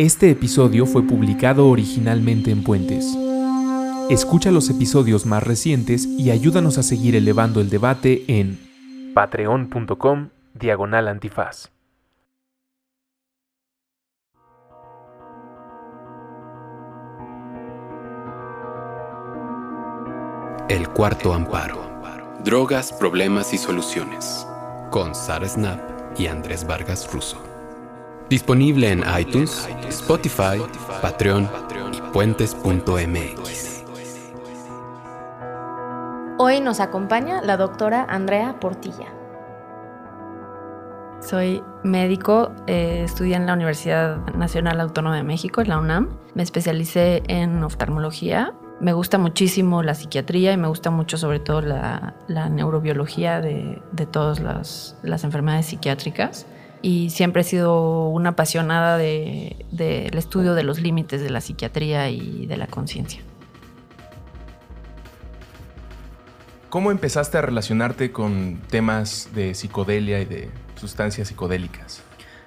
Este episodio fue publicado originalmente en Puentes. Escucha los episodios más recientes y ayúdanos a seguir elevando el debate en patreon.com diagonal antifaz. El cuarto amparo. Drogas, problemas y soluciones. Con Sara Snap y Andrés Vargas Russo. Disponible en iTunes, Spotify, Patreon y puentes.mx. Hoy nos acompaña la doctora Andrea Portilla. Soy médico, eh, estudié en la Universidad Nacional Autónoma de México, en la UNAM. Me especialicé en oftalmología me gusta muchísimo la psiquiatría y me gusta mucho sobre todo la, neurobiología de, todas las, enfermedades psiquiátricas. Y siempre he sido una apasionada del estudio de los límites de la psiquiatría y de la conciencia. ¿Cómo empezaste a relacionarte con temas de psicodelia y de sustancias psicodélicas?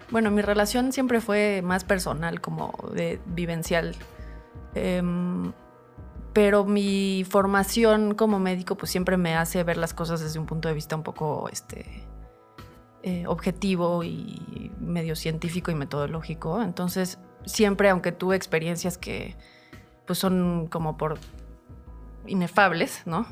Bueno, mi relación siempre fue más personal, como de vivencial. Em, pero mi formación como médico pues siempre me hace ver las cosas desde un punto de vista un poco este, eh, objetivo y medio científico y metodológico. Entonces, siempre, aunque tuve experiencias que pues son como por inefables, ¿no?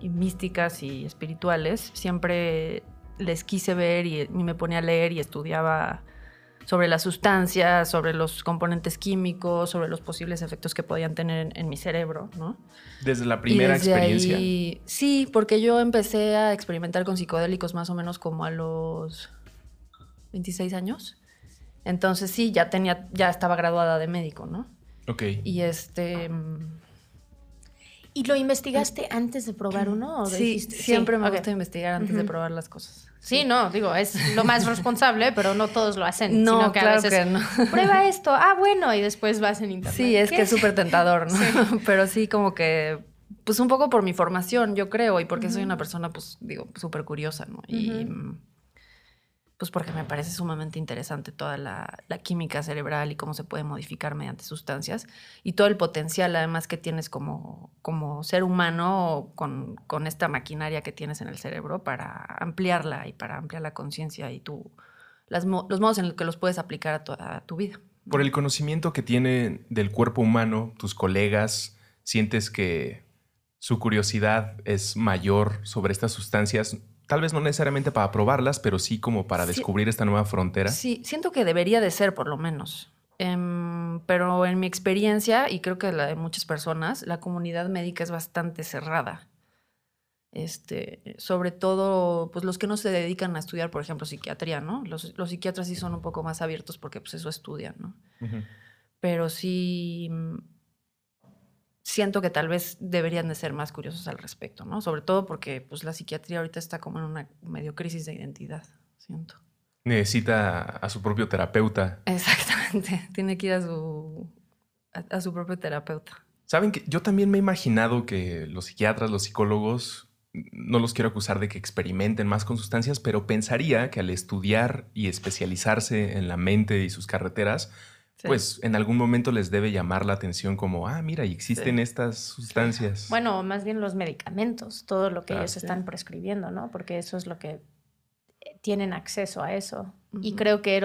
Y místicas y espirituales, siempre les quise ver y me ponía a leer y estudiaba sobre las sustancias, sobre los componentes químicos, sobre los posibles efectos que podían tener en, mi cerebro, ¿no? Desde la primera experiencia. sí, porque yo empecé a experimentar con psicodélicos más o menos como a los 26 años. Entonces sí, ya tenía, ya estaba graduada de médico, ¿no? Ok. Y este. ¿Y lo investigaste antes de probar uno? sí, siempre me gusta investigar antes de probar las cosas. Sí, no, digo, es lo más responsable, pero no todos lo hacen. No, sino que claro a veces, que no. Prueba esto, ah, bueno, y después vas en internet. Sí, es que es súper tentador, ¿no? Pero sí, como que, pues un poco por mi formación, yo creo, y porque soy una persona, pues, digo, súper curiosa, ¿no? Y pues porque me parece sumamente interesante toda la, química cerebral y cómo se puede modificar mediante sustancias y todo el potencial además que tienes como, como ser humano con, esta maquinaria que tienes en el cerebro para ampliarla y para ampliar la conciencia y tu, los modos en los que los puedes aplicar a, toda tu vida. Por el conocimiento que tiene del cuerpo humano, tus colegas, sientes que su curiosidad es mayor sobre estas sustancias Tal vez no necesariamente para probarlas, pero sí como para descubrir esta nueva frontera. Sí, siento que debería de ser por lo menos. Em, pero en mi experiencia, y creo que la de muchas personas, la comunidad médica es bastante cerrada. Este, sobre todo, pues los que no se dedican a estudiar, por ejemplo, psiquiatría, ¿no? Los, psiquiatras sí son un poco más abiertos porque pues eso estudian, ¿no? Pero sí siento que tal vez deberían de ser más curiosos al respecto, ¿no? Sobre todo porque pues, la psiquiatría ahorita está como en una medio crisis de identidad, siento. Necesita a su propio terapeuta. Exactamente, tiene que ir a su, a, su propio terapeuta. Saben que yo también me he imaginado que los psiquiatras, los psicólogos, no los quiero acusar de que experimenten más con sustancias, pero pensaría que al estudiar y especializarse en la mente y sus carreteras, pues en algún momento les debe llamar la atención como, ah, mira, y existen estas sustancias. Bueno, más bien los medicamentos, todo lo que ellos están prescribiendo, ¿no? Porque eso es lo que eh, tienen acceso a eso. Y creo que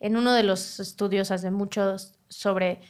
en uno de los estudios hace muchos sobre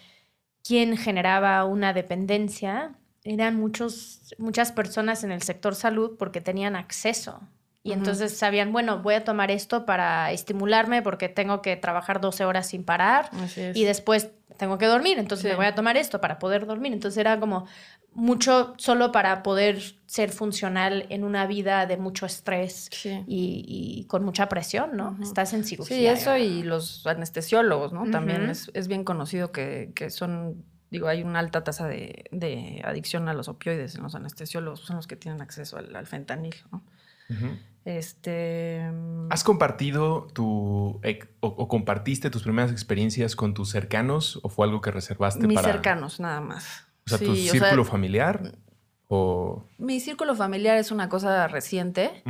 quién generaba una dependencia, eran muchos, muchas personas en el sector salud porque tenían acceso y entonces sabían, bueno, voy a tomar esto para estimularme porque tengo que trabajar 12 horas sin parar y después tengo que dormir, entonces me voy a tomar esto para poder dormir. Entonces era como mucho solo para poder ser funcional en una vida de mucho estrés y, con mucha presión, ¿no? Estás en cirugía. Sí, eso y los anestesiólogos, ¿no? También es, bien conocido que, son digo, hay una alta tasa de, adicción a los opioides en los anestesiólogos, son los que tienen acceso al, fentanil, ¿no? Este. ¿Has compartido tu. O, compartiste tus primeras experiencias con tus cercanos o fue algo que reservaste Mis cercanos, nada más. O sea, tu círculo familiar o. Mi círculo familiar es una cosa reciente.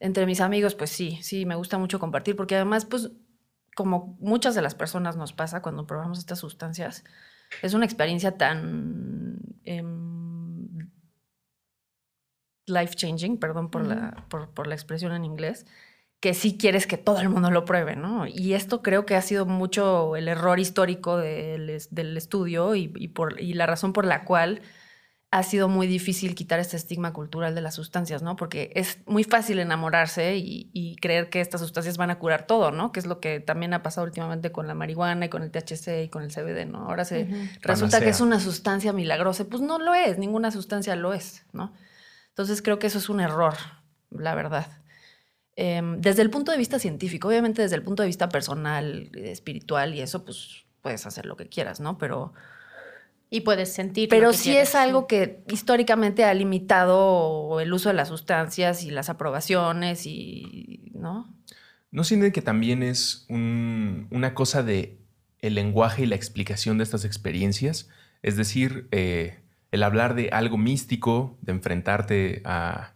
Entre mis amigos, pues sí, sí, me gusta mucho compartir porque además, pues como muchas de las personas nos pasa cuando probamos estas sustancias, es una experiencia tan em, life changing, perdón por, la, por, la expresión en inglés, que sí quieres que todo el mundo lo pruebe, ¿no? Y esto creo que ha sido mucho el error histórico del, del estudio y, por, y la razón por la cual ha sido muy difícil quitar este estigma cultural de las sustancias, ¿no? Porque es muy fácil enamorarse y, creer que estas sustancias van a curar todo, ¿no? Que es lo que también ha pasado últimamente con la marihuana y con el THC y con el CBD, ¿no? Ahora se resulta que es una sustancia milagrosa. Pues no lo es, ninguna sustancia lo es, ¿no? Entonces creo que eso es un error, la verdad. Em, desde el punto de vista científico, obviamente desde el punto de vista personal, espiritual y eso, pues puedes hacer lo que quieras, ¿no? Pero y puedes sentir. Pero sí es algo que históricamente ha limitado el uso de las sustancias y las aprobaciones y, ¿no? ¿No sienten que también es una cosa de el lenguaje y la explicación de estas experiencias? Es decir, eh, el hablar de algo místico, de enfrentarte a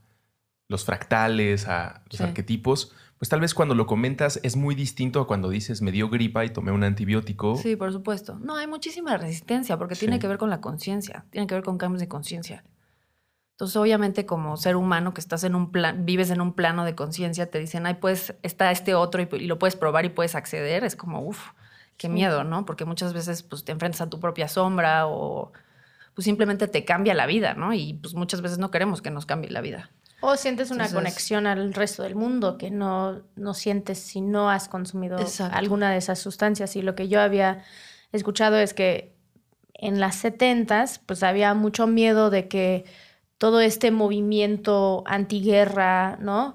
los fractales, a los arquetipos, pues tal vez cuando lo comentas es muy distinto a cuando dices me dio gripa y tomé un antibiótico. Sí, por supuesto. No, hay muchísima resistencia porque tiene que ver con la conciencia, tiene que ver con cambios de conciencia. Entonces, obviamente, como ser humano que estás en un plan, vives en un plano de conciencia, te dicen, ay, pues está este otro y, lo puedes probar y puedes acceder. Es como, uff, qué miedo, ¿no? Porque muchas veces pues, te enfrentas a tu propia sombra o pues simplemente te cambia la vida, ¿no? Y pues muchas veces no queremos que nos cambie la vida. O sientes una conexión al resto del mundo que no, no sientes si no has consumido alguna de esas sustancias. Y lo que yo había escuchado es que en las setentas, pues había mucho miedo de que todo este movimiento antiguerra, ¿no?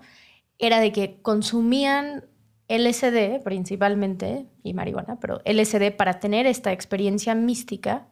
Era de que consumían LSD principalmente, y marihuana, pero LSD para tener esta experiencia mística.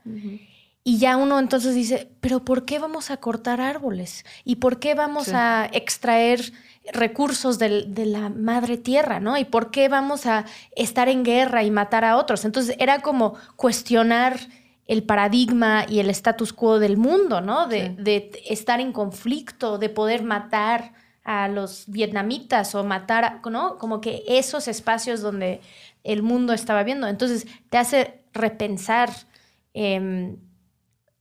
Y ya uno entonces dice, pero ¿por qué vamos a cortar árboles? ¿Y por qué vamos a extraer recursos de la madre tierra, ¿no? ¿Y por qué vamos a estar en guerra y matar a otros? Entonces era como cuestionar el paradigma y el status quo del mundo, ¿no? De, de estar en conflicto, de poder matar a los vietnamitas o matar, ¿no? Como que esos espacios donde el mundo estaba viendo. Entonces te hace repensar. Em,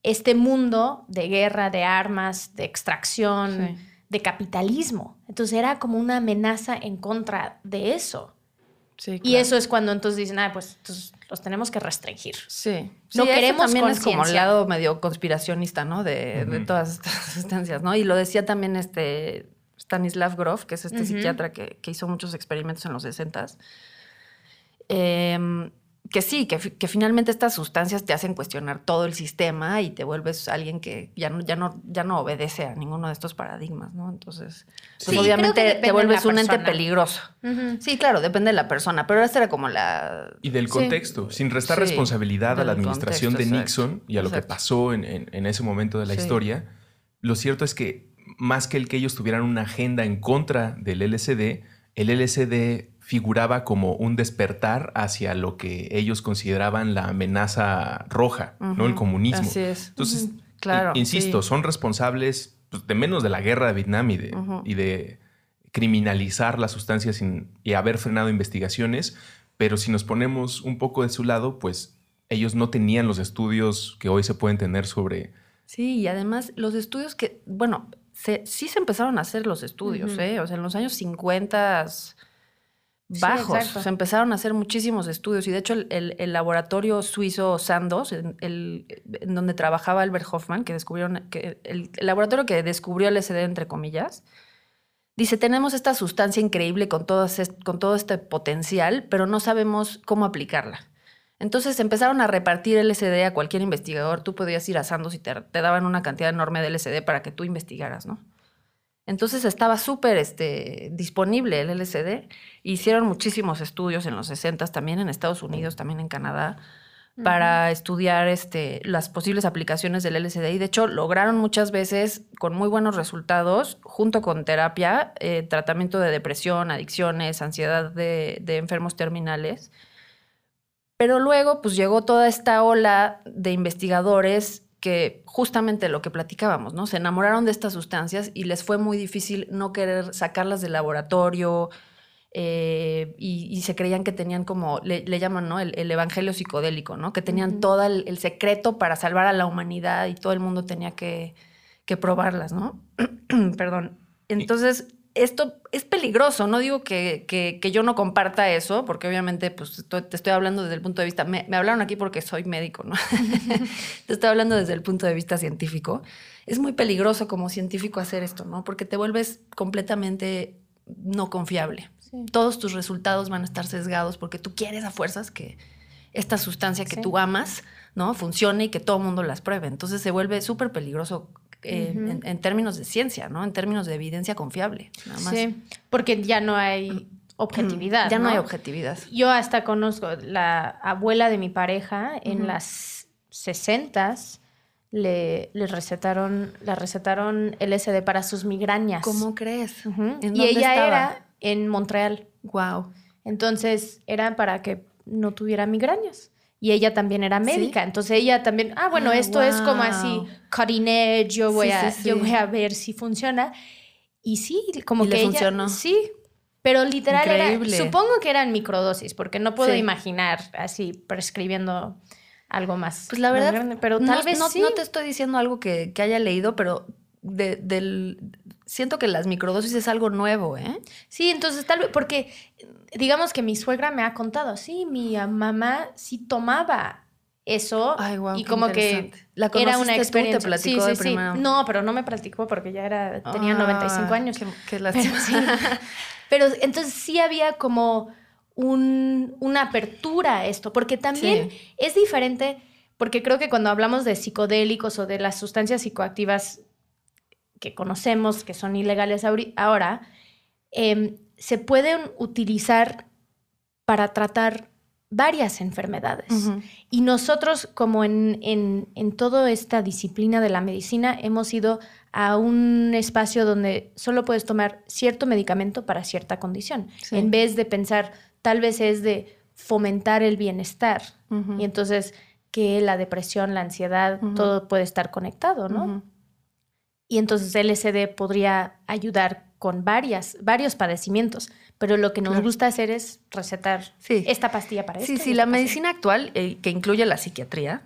este mundo de guerra, de armas, de extracción, de capitalismo. Entonces era como una amenaza en contra de eso. Y eso es cuando entonces dicen, ah, pues los tenemos que restringir. Sí. No queremos también es como el lado medio conspiracionista, ¿no? De, todas estas sustancias, ¿no? Y lo decía también este Stanislav Grof, que es este psiquiatra que, que, hizo muchos experimentos en los 60 eh, que sí, que, finalmente estas sustancias te hacen cuestionar todo el sistema y te vuelves alguien que ya no, ya no, ya no obedece a ninguno de estos paradigmas, ¿no? Entonces, pues obviamente te vuelves un ente peligroso. Sí, claro, depende de la persona, pero esta era como la... Y del contexto, sin restar responsabilidad a la administración de Nixon y a lo que pasó en, en, ese momento de la historia, lo cierto es que más que el que ellos tuvieran una agenda en contra del LSD, el LSD figuraba como un despertar hacia lo que ellos consideraban la amenaza roja, ¿no? El comunismo. Así es. Entonces, claro, insisto, son responsables pues, de menos de la guerra de Vietnam y de, y de criminalizar las sustancias y haber frenado investigaciones, pero si nos ponemos un poco de su lado, pues ellos no tenían los estudios que hoy se pueden tener sobre... Sí, y además los estudios que, bueno, sí se empezaron a hacer los estudios, ¿eh? O sea, en los años 50 bajos. se empezaron a hacer muchísimos estudios y de hecho el, laboratorio suizo Sandoz, en, donde trabajaba Albert Hoffman, que descubrieron, que el, laboratorio que descubrió el LSD entre comillas, dice, tenemos esta sustancia increíble con todo, con todo este potencial, pero no sabemos cómo aplicarla. Entonces empezaron a repartir LSD a cualquier investigador. Tú podías ir a Sandoz y te, te daban una cantidad enorme de LSD para que tú investigaras, ¿no? Entonces estaba súper este, disponible el LSD. Hicieron muchísimos estudios en los 60 también en Estados Unidos, también en Canadá, para estudiar este, las posibles aplicaciones del LSD. Y de hecho lograron muchas veces con muy buenos resultados, junto con terapia, eh, tratamiento de depresión, adicciones, ansiedad de, de enfermos terminales. Pero luego pues llegó toda esta ola de investigadores que justamente lo que platicábamos, ¿no? Se enamoraron de estas sustancias y les fue muy difícil no querer sacarlas del laboratorio, eh, y, se creían que tenían como, le, llaman, ¿no? El, evangelio psicodélico, ¿no? Que tenían todo el, secreto para salvar a la humanidad y todo el mundo tenía que, que probarlas, ¿no? Perdón. Entonces, esto es peligroso. No digo que, que, yo no comparta eso, porque obviamente pues, te estoy hablando desde el punto de vista. Me, me hablaron aquí porque soy médico, ¿no? te estoy hablando desde el punto de vista científico. Es muy peligroso como científico hacer esto, ¿no? Porque te vuelves completamente no confiable. Todos tus resultados van a estar sesgados porque tú quieres a fuerzas que esta sustancia que tú amas, ¿no? Funcione y que todo el mundo las pruebe. Entonces se vuelve súper peligroso eh, en, términos de ciencia, ¿no? En términos de evidencia confiable. Sí, porque ya no hay objetividad. Ya ¿no? hay objetividad. Yo hasta conozco la abuela de mi pareja en las 60 le, le, recetaron, la recetaron LSD para sus migrañas. ¿Cómo crees? y ella era en Montreal. Wow. Entonces era para que no tuviera migrañas. Y ella también era médica, entonces ella también, ah, bueno, ah, esto es como así, cutting edge, yo voy, a, yo voy a ver si funciona. Y sí, como que ella, funcionó. Sí, pero literal era, supongo que eran microdosis, porque no puedo imaginar así prescribiendo algo más. Pues la verdad, pero tal vez no, no te estoy diciendo algo que, que haya leído, pero de, del, siento que las microdosis es algo nuevo, ¿eh? Sí, entonces tal vez, porque digamos que mi suegra me ha contado, sí, mi mamá sí tomaba eso y como que ¿La era una experiencia. Tú, ¿Te platicó sí, sí, sí. No, pero no me platicó porque ya era tenía 95 ah, años. Qué, pero, pero entonces sí había como un, una apertura a esto, porque también es diferente, porque creo que cuando hablamos de psicodélicos o de las sustancias psicoactivas que conocemos, que son ilegales ahora, em, se pueden utilizar para tratar varias enfermedades. Y nosotros, como en, en, toda esta disciplina de la medicina, hemos ido a un espacio donde solo puedes tomar cierto medicamento para cierta condición, en vez de pensar, tal vez es de fomentar el bienestar. Y entonces que la depresión, la ansiedad, todo puede estar conectado, ¿no? Y entonces LSD podría ayudar con varias, varios padecimientos, pero lo que nos gusta hacer es recetar esta pastilla para esto. Sí, sí, la medicina actual, eh, que incluye la psiquiatría,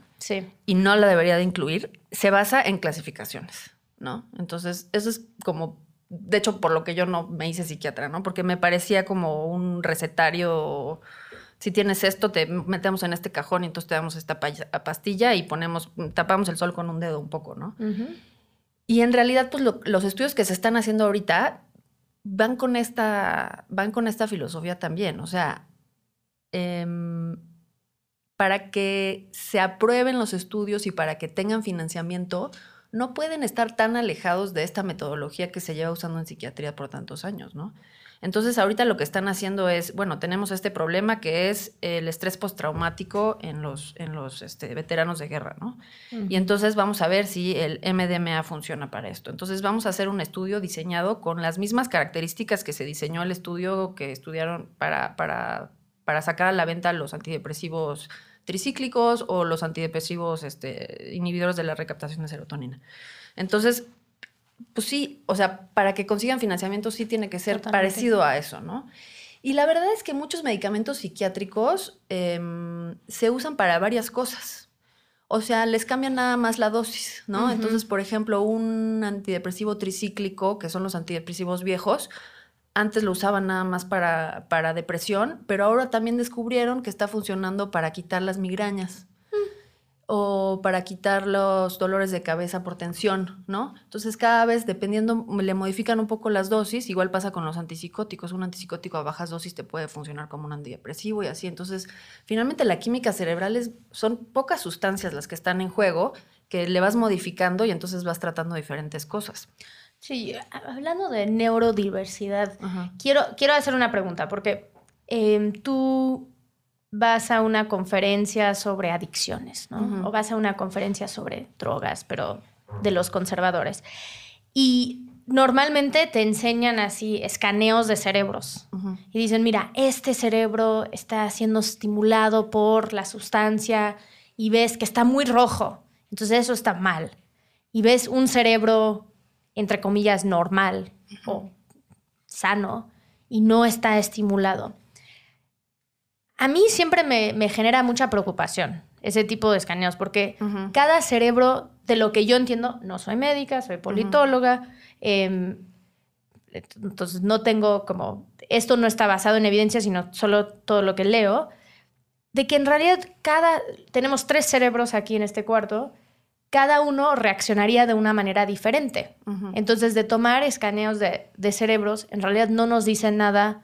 y no la debería de incluir, se basa en clasificaciones, ¿no? Entonces, eso es como, de hecho, por lo que yo no me hice psiquiatra, ¿no? Porque me parecía como un recetario si tienes esto, te metemos en este cajón y entonces te damos esta pastilla y ponemos, tapamos el sol con un dedo un poco, ¿no? Y en realidad, pues los estudios que se están haciendo ahorita van con esta, van con esta filosofía también. O sea, em, para que se aprueben los estudios y para que tengan financiamiento, no pueden estar tan alejados de esta metodología que se lleva usando en psiquiatría por tantos años, ¿no? Entonces, ahorita lo que están haciendo es, bueno, tenemos este problema que es el estrés postraumático en los, en los este, veteranos de guerra, ¿no? Y entonces vamos a ver si el MDMA funciona para esto. Entonces, vamos a hacer un estudio diseñado con las mismas características que se diseñó el estudio que estudiaron para, para, para sacar a la venta los antidepresivos tricíclicos o los antidepresivos este, inhibidores de la recaptación de serotonina. Entonces, pues sí, o sea, para que consigan financiamiento sí tiene que ser parecido a eso, ¿no? Y la verdad es que muchos medicamentos psiquiátricos em, se usan para varias cosas. O sea, les cambian nada más la dosis, ¿no? Entonces, por ejemplo, un antidepresivo tricíclico, que son los antidepresivos viejos, antes lo usaban nada más para, para depresión, pero ahora también descubrieron que está funcionando para quitar las migrañas o para quitar los dolores de cabeza por tensión, ¿no? Entonces cada vez, dependiendo, le modifican un poco las dosis, igual pasa con los antipsicóticos, un antipsicótico a bajas dosis te puede funcionar como un antidepresivo y así, entonces finalmente la química cerebral es, son pocas sustancias las que están en juego que le vas modificando y entonces vas tratando diferentes cosas. Sí, hablando de neurodiversidad, quiero, quiero hacer una pregunta, porque em, tú vas a una conferencia sobre adicciones, ¿no? O vas a una conferencia sobre drogas, pero de los conservadores. Y normalmente te enseñan así escaneos de cerebros y dicen, mira, este cerebro está siendo estimulado por la sustancia y ves que está muy rojo, entonces eso está mal. Y ves un cerebro, entre comillas, normal o sano y no está estimulado. A mí siempre me, genera mucha preocupación ese tipo de escaneos, porque cada cerebro, de lo que yo entiendo, no soy médica, soy politóloga, em, entonces no tengo como, esto no está basado en evidencia, sino solo todo lo que leo, de que en realidad cada, tenemos tres cerebros aquí en este cuarto, cada uno reaccionaría de una manera diferente. Entonces, de tomar escaneos de, cerebros, en realidad no nos dicen nada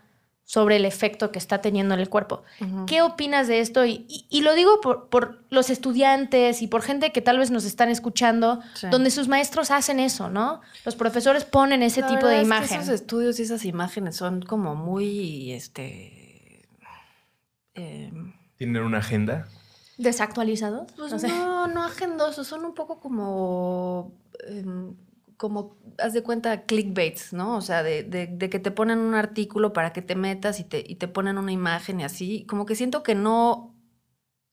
sobre el efecto que está teniendo en el cuerpo. ¿Qué opinas de esto? Y, lo digo por, los estudiantes y por gente que tal vez nos están escuchando, donde sus maestros hacen eso, ¿no? Los profesores ponen ese tipo de imagen. esos estudios y esas imágenes son como muy, este... Em, ¿Tienen una agenda? ¿Desactualizados? Pues no, no, agendosos, son un poco como, em, como, haz de cuenta, clickbaits, ¿no? O sea, de, de, que te ponen un artículo para que te metas y te, y te ponen una imagen y así. Como que siento que no...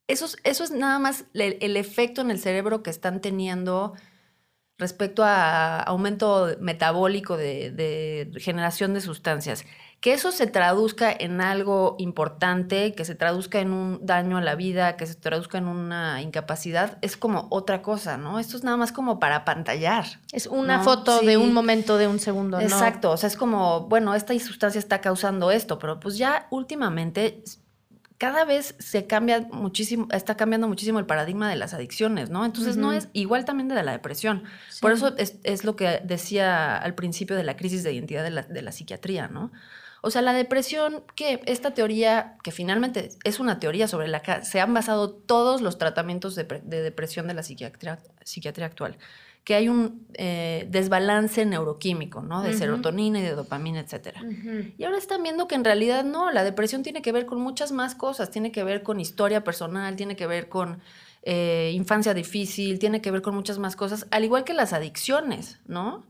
Eso es, eso es nada más el efecto en el cerebro que están teniendo respecto a aumento metabólico de, generación de sustancias. Que eso se traduzca en algo importante, que se traduzca en un daño a la vida, que se traduzca en una incapacidad, es como otra cosa, ¿no? Esto es nada más como para pantallar. Es una foto de un momento, de un segundo. Exacto, o sea, es como, bueno, esta sustancia está causando esto, pero pues ya últimamente cada vez se cambia muchísimo, está cambiando muchísimo el paradigma de las adicciones, ¿no? Entonces no es igual también de la depresión. Por eso es, lo que decía al principio de la crisis de identidad de la, psiquiatría, ¿no? O sea, la depresión, que esta teoría, que finalmente es una teoría sobre la que se han basado todos los tratamientos de, depresión de la psiquiatría, psiquiatría actual, que hay un eh, desbalance neuroquímico, ¿no? De serotonina y de dopamina, etc. Y ahora están viendo que en realidad no, la depresión tiene que ver con muchas más cosas, tiene que ver con historia personal, tiene que ver con eh, infancia difícil, tiene que ver con muchas más cosas, al igual que las adicciones, ¿no?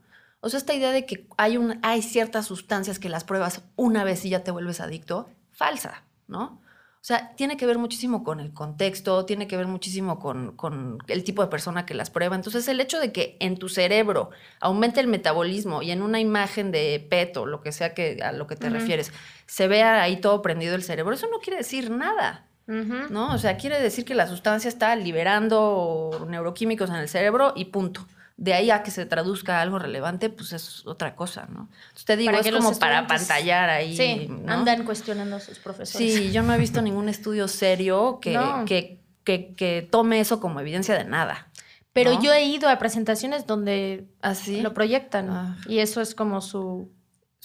O sea, esta idea de que hay, un, hay ciertas sustancias que las pruebas una vez y ya te vuelves adicto, falsa, ¿no? O sea, tiene que ver muchísimo con el contexto, tiene que ver muchísimo con, el tipo de persona que las prueba. Entonces, el hecho de que en tu cerebro aumente el metabolismo y en una imagen de PET o lo que sea que a lo que te refieres, se vea ahí todo prendido el cerebro, eso no quiere decir nada. ¿No? O sea, quiere decir que la sustancia está liberando neuroquímicos en el cerebro y punto de ahí a que se traduzca algo relevante, pues es otra cosa, ¿no? Entonces te digo, es como para pantallar ahí. Sí, andan cuestionando a sus profesores. Sí, yo no he visto ningún estudio serio que, que, que, tome eso como evidencia de nada. Pero yo he ido a presentaciones donde así ¿Ah, lo proyectan ah. y eso es como su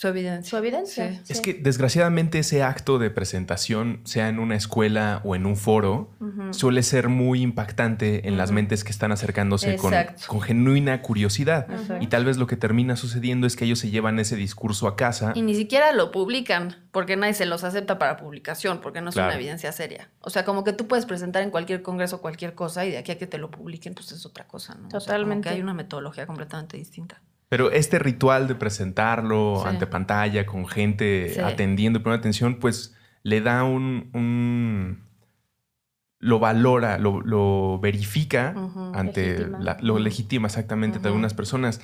su evidencia. Su evidencia. Es que desgraciadamente ese acto de presentación, sea en una escuela o en un foro, suele ser muy impactante en las mentes que están acercándose con, con, genuina curiosidad. Y tal vez lo que termina sucediendo es que ellos se llevan ese discurso a casa. Y ni siquiera lo publican, porque nadie se los acepta para publicación, porque no es una evidencia seria. O sea, como que tú puedes presentar en cualquier congreso cualquier cosa y de aquí a que te lo publiquen, pues es otra cosa, ¿no? Totalmente. que hay una metodología completamente distinta. Pero este ritual de presentarlo ante pantalla con gente atendiendo y poniendo atención, pues le da un, lo valora, lo, verifica ante lo legitima exactamente de algunas personas.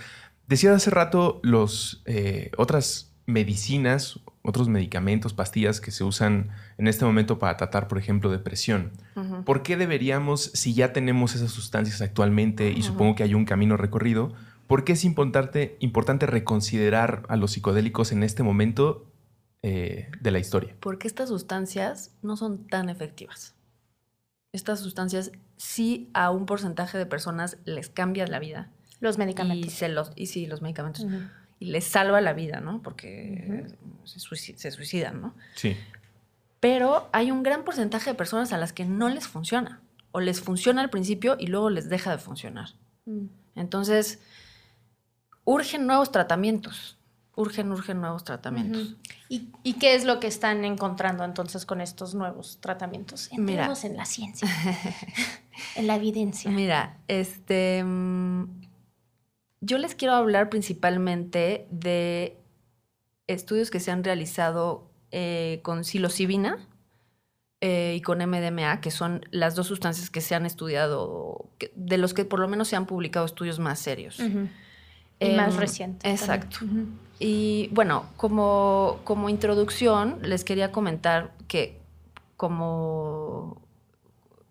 Decía hace rato los eh, otras medicinas, otros medicamentos, pastillas que se usan en este momento para tratar, por ejemplo, depresión. ¿Por qué deberíamos, si ya tenemos esas sustancias actualmente y supongo que hay un camino recorrido, ¿Por qué es importante, importante reconsiderar a los psicodélicos en este momento eh, de la historia? Porque estas sustancias no son tan efectivas. Estas sustancias sí a un porcentaje de personas les cambia la vida. Los medicamentos. Y, se los, y sí, los medicamentos. Y les salva la vida, ¿no? Porque se, suicidan, ¿no? Sí. Pero hay un gran porcentaje de personas a las que no les funciona. O les funciona al principio y luego les deja de funcionar. Mm. Entonces, urgen nuevos tratamientos. Urgen, urgen nuevos tratamientos. ¿Y, qué es lo que están encontrando entonces con estos nuevos tratamientos? Entremos en la ciencia, en la evidencia. Mira, este, mm, yo les quiero hablar principalmente de estudios que se han realizado eh, con psilocibina eh, y con MDMA, que son las dos sustancias que se han estudiado, de los que por lo menos se han publicado estudios más serios. Y más em, reciente. Exacto. Y bueno, como, como introducción, les quería comentar que como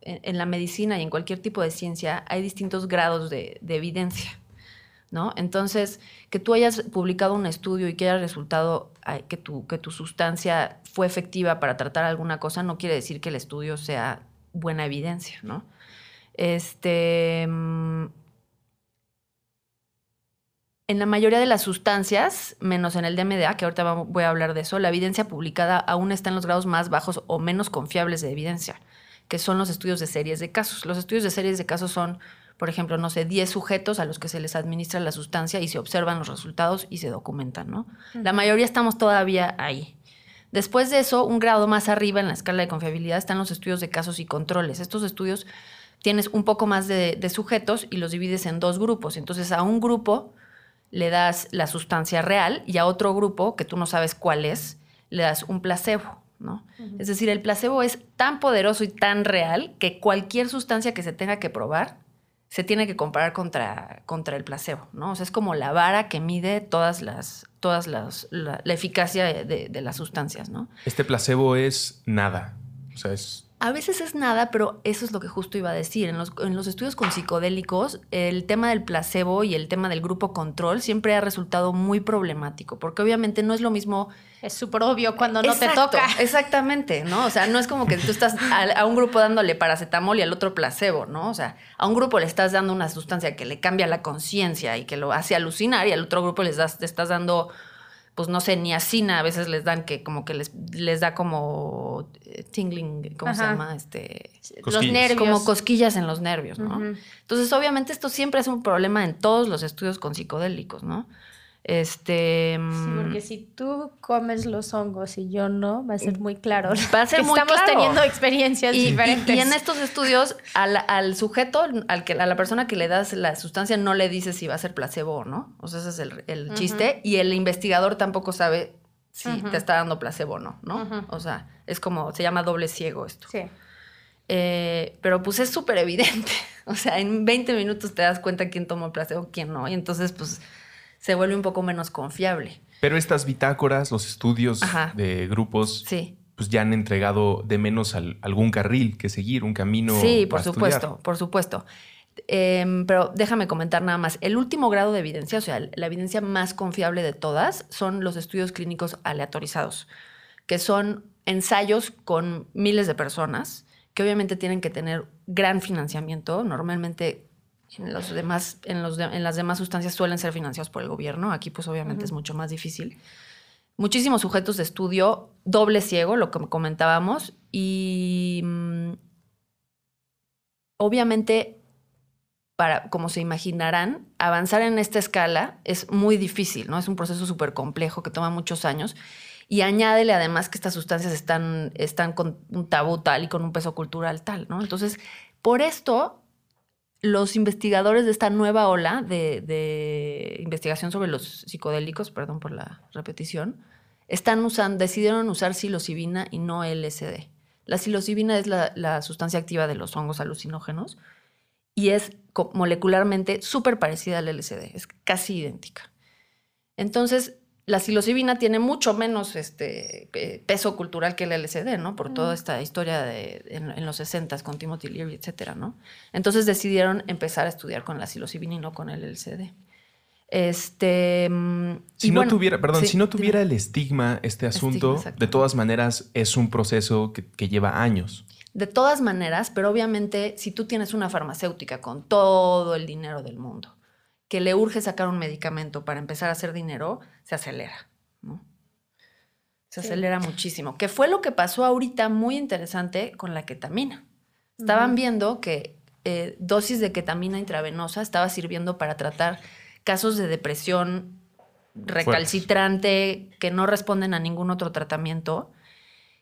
en, la medicina y en cualquier tipo de ciencia hay distintos grados de, evidencia. ¿No? Entonces, que tú hayas publicado un estudio y que haya resultado que tu, que tu sustancia fue efectiva para tratar alguna cosa, no quiere decir que el estudio sea buena evidencia, ¿no? Este, mm, en la mayoría de las sustancias, menos en el DMDA, que ahorita voy a hablar de eso, la evidencia publicada aún está en los grados más bajos o menos confiables de evidencia, que son los estudios de series de casos. Los estudios de series de casos son, por ejemplo, no sé, 10 sujetos a los que se les administra la sustancia y se observan los resultados y se documentan, ¿no? La mayoría estamos todavía ahí. Después de eso, un grado más arriba en la escala de confiabilidad están los estudios de casos y controles. Estos estudios tienes un poco más de, de sujetos y los divides en dos grupos. Entonces, a un grupo le das la sustancia real y a otro grupo, que tú no sabes cuál es, le das un placebo, ¿no? Es decir, el placebo es tan poderoso y tan real que cualquier sustancia que se tenga que probar se tiene que comparar contra, contra el placebo, ¿no? O sea, es como la vara que mide todas las, todas las, la, eficacia de, de, las sustancias, ¿no? Este placebo es nada, o sea, es a veces es nada, pero eso es lo que justo iba a decir. En los, en los, estudios con psicodélicos, el tema del placebo y el tema del grupo control siempre ha resultado muy problemático, porque obviamente no es lo mismo. Es súper obvio cuando no te toca. Exactamente, ¿no? O sea, no es como que tú estás a, un grupo dándole paracetamol y al otro placebo, ¿no? O sea, a un grupo le estás dando una sustancia que le cambia la conciencia y que lo hace alucinar, y al otro grupo les das, te estás dando pues no sé, ni asina a veces les dan que como que les, les da como eh, tingling, ¿cómo se llama? Este, los nervios. Como cosquillas en los nervios, ¿no? Entonces, obviamente esto siempre es un problema en todos los estudios con psicodélicos, ¿no? Este. Sí, porque si tú comes los hongos y yo no, va a ser muy claro. Va a ser muy Estamos teniendo experiencias diferentes. Y, en estos estudios, al, sujeto, al que, a la persona que le das la sustancia, no le dices si va a ser placebo o no. O sea, ese es el, chiste. Y el investigador tampoco sabe si te está dando placebo o no, ¿no? O sea, es como, se llama doble ciego esto. Sí. Eh, pero pues es súper evidente. O sea, en 20 minutos te das cuenta quién tomó placebo, quién no. Y entonces, pues se vuelve un poco menos confiable. Pero estas bitácoras, los estudios de grupos, pues ya han entregado de menos algún carril que seguir, un camino. Sí, por supuesto, por supuesto. Em, pero déjame comentar nada más. El último grado de evidencia, o sea, la evidencia más confiable de todas, son los estudios clínicos aleatorizados, que son ensayos con miles de personas que obviamente tienen que tener gran financiamiento. Normalmente en, los demás, en, los en las demás sustancias suelen ser financiados por el gobierno. Aquí, pues, obviamente es mucho más difícil. Muchísimos sujetos de estudio, doble ciego, lo que comentábamos, y mm, obviamente, para, como se imaginarán, avanzar en esta escala es muy difícil, ¿no? Es un proceso súper complejo que toma muchos años. Y añádele además que estas sustancias están, están con un tabú tal y con un peso cultural tal, ¿no? Entonces, por esto los investigadores de esta nueva ola de, investigación sobre los psicodélicos, perdón por la repetición, están usando, decidieron usar psilocibina y no LSD. La psilocibina es la, sustancia activa de los hongos alucinógenos y es molecularmente súper parecida al LSD, es casi idéntica. Entonces, la psilocibina tiene mucho menos este, peso cultural que el LSD, ¿no? Por toda esta historia de, en, los 60 con Timothy Leary, etcétera, ¿no? Entonces decidieron empezar a estudiar con la psilocibina y no con el LSD. Este. Mm, si no tuviera, perdón, si no tuviera el estigma, este asunto, de todas maneras es un proceso que, que lleva años. De todas maneras, pero obviamente, si tú tienes una farmacéutica con todo el dinero del mundo que le urge sacar un medicamento para empezar a hacer dinero, se acelera, ¿no? Se acelera muchísimo. Que fue lo que pasó ahorita muy interesante con la ketamina. Estaban viendo que eh, dosis de ketamina intravenosa estaba sirviendo para tratar casos de depresión recalcitrante que no responden a ningún otro tratamiento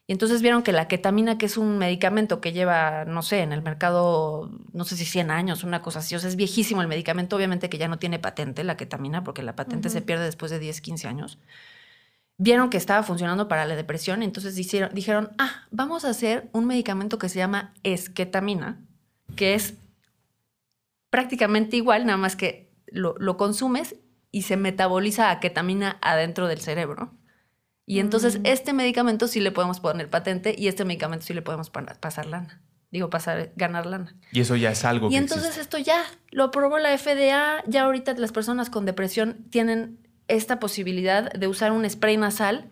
y entonces vieron que la ketamina, que es un medicamento que lleva, no sé, en el mercado, no sé si 100 años, una cosa así, o sea, es viejísimo el medicamento, obviamente que ya no tiene patente la ketamina, porque la patente se pierde después de 10, 15 años. Vieron que estaba funcionando para la depresión, entonces dijeron, ah, vamos a hacer un medicamento que se llama esketamina, que es prácticamente igual, nada más que lo, lo consumes y se metaboliza a ketamina adentro del cerebro. Y entonces Mm. este medicamento sí le podemos poner patente y este medicamento sí le podemos pa- pasar lana. Digo, pasar, ganar lana. Y eso ya es algo Y que entonces existe. esto ya lo aprobó la FDA, ya ahorita las personas con depresión tienen esta posibilidad de usar un spray nasal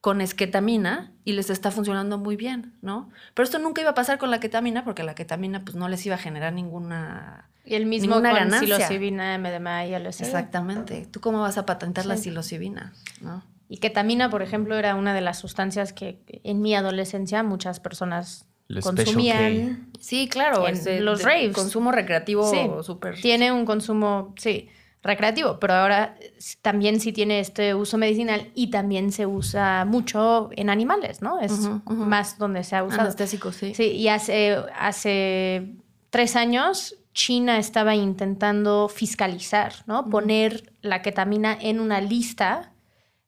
con esquetamina y les está funcionando muy bien, ¿no? Pero esto nunca iba a pasar con la ketamina porque la ketamina pues no les iba a generar ninguna... Y el mismo Ninguna con ganancia. psilocibina, MDMA y LSD. Exactamente. ¿Tú cómo vas a patentar la psilocibina? ¿no? Y ketamina, por ejemplo, era una de las sustancias que en mi adolescencia muchas personas El consumían. Sí, claro. En este, los de- raves. Consumo recreativo Sí. súper... Tiene un consumo, sí, recreativo, pero ahora también sí tiene este uso medicinal y también se usa mucho en animales, ¿no? Es más donde se ha usado. Anestésico, sí. Sí, y hace, hace tres años China estaba intentando fiscalizar, ¿no? Poner la ketamina en una lista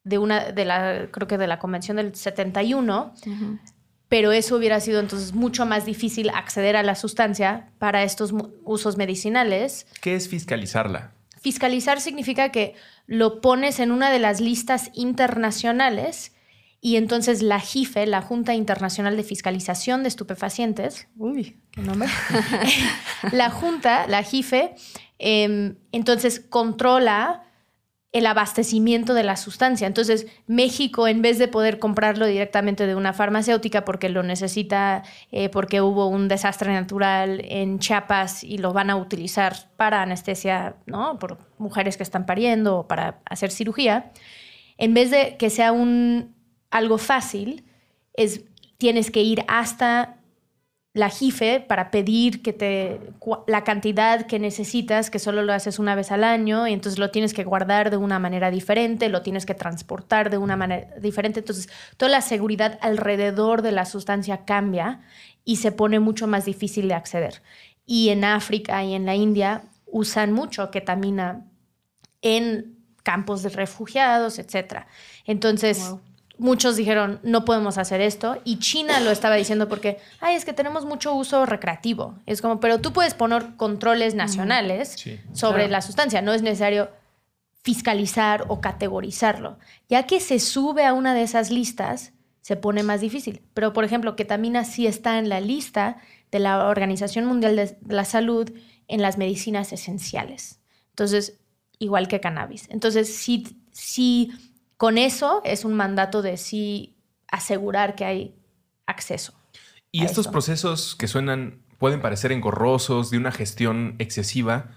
de una, de la, creo que de la convención del 71, Ujú. pero eso hubiera sido entonces mucho más difícil acceder a la sustancia para estos usos medicinales. ¿Qué es fiscalizarla? Fiscalizar significa que lo pones en una de las listas internacionales y entonces la JIFE, la Junta Internacional de Fiscalización de Estupefacientes, uy, qué nombre, la Junta, la JIFE, em, entonces controla el abastecimiento de la sustancia. Entonces, México, en vez de poder comprarlo directamente de una farmacéutica porque lo necesita, eh, porque hubo un desastre natural en Chiapas y lo van a utilizar para anestesia, ¿no? Por mujeres que están pariendo o para hacer cirugía, en vez de que sea un, algo fácil, es, tienes que ir hasta la JIFE para pedir que te la cantidad que necesitas, que solo lo haces una vez al año, y entonces lo tienes que guardar de una manera diferente, lo tienes que transportar de una manera diferente. Entonces, toda la seguridad alrededor de la sustancia cambia y se pone mucho más difícil de acceder. Y en África y en la India usan mucho ketamina en campos de refugiados, etc. Entonces. Muchos dijeron, no podemos hacer esto. Y China lo estaba diciendo porque, ay, es que tenemos mucho uso recreativo. Es como, pero tú puedes poner controles nacionales Sí. sobre Claro. la sustancia. No es necesario fiscalizar o categorizarlo. Ya que se sube a una de esas listas, se pone más difícil. Pero, por ejemplo, ketamina sí está en la lista de la Organización Mundial de la Salud en las medicinas esenciales. Entonces, igual que cannabis. Entonces, sí, sí con eso es un mandato de sí asegurar que hay acceso. Y estos esto. procesos que suenan, pueden parecer engorrosos, de una gestión excesiva,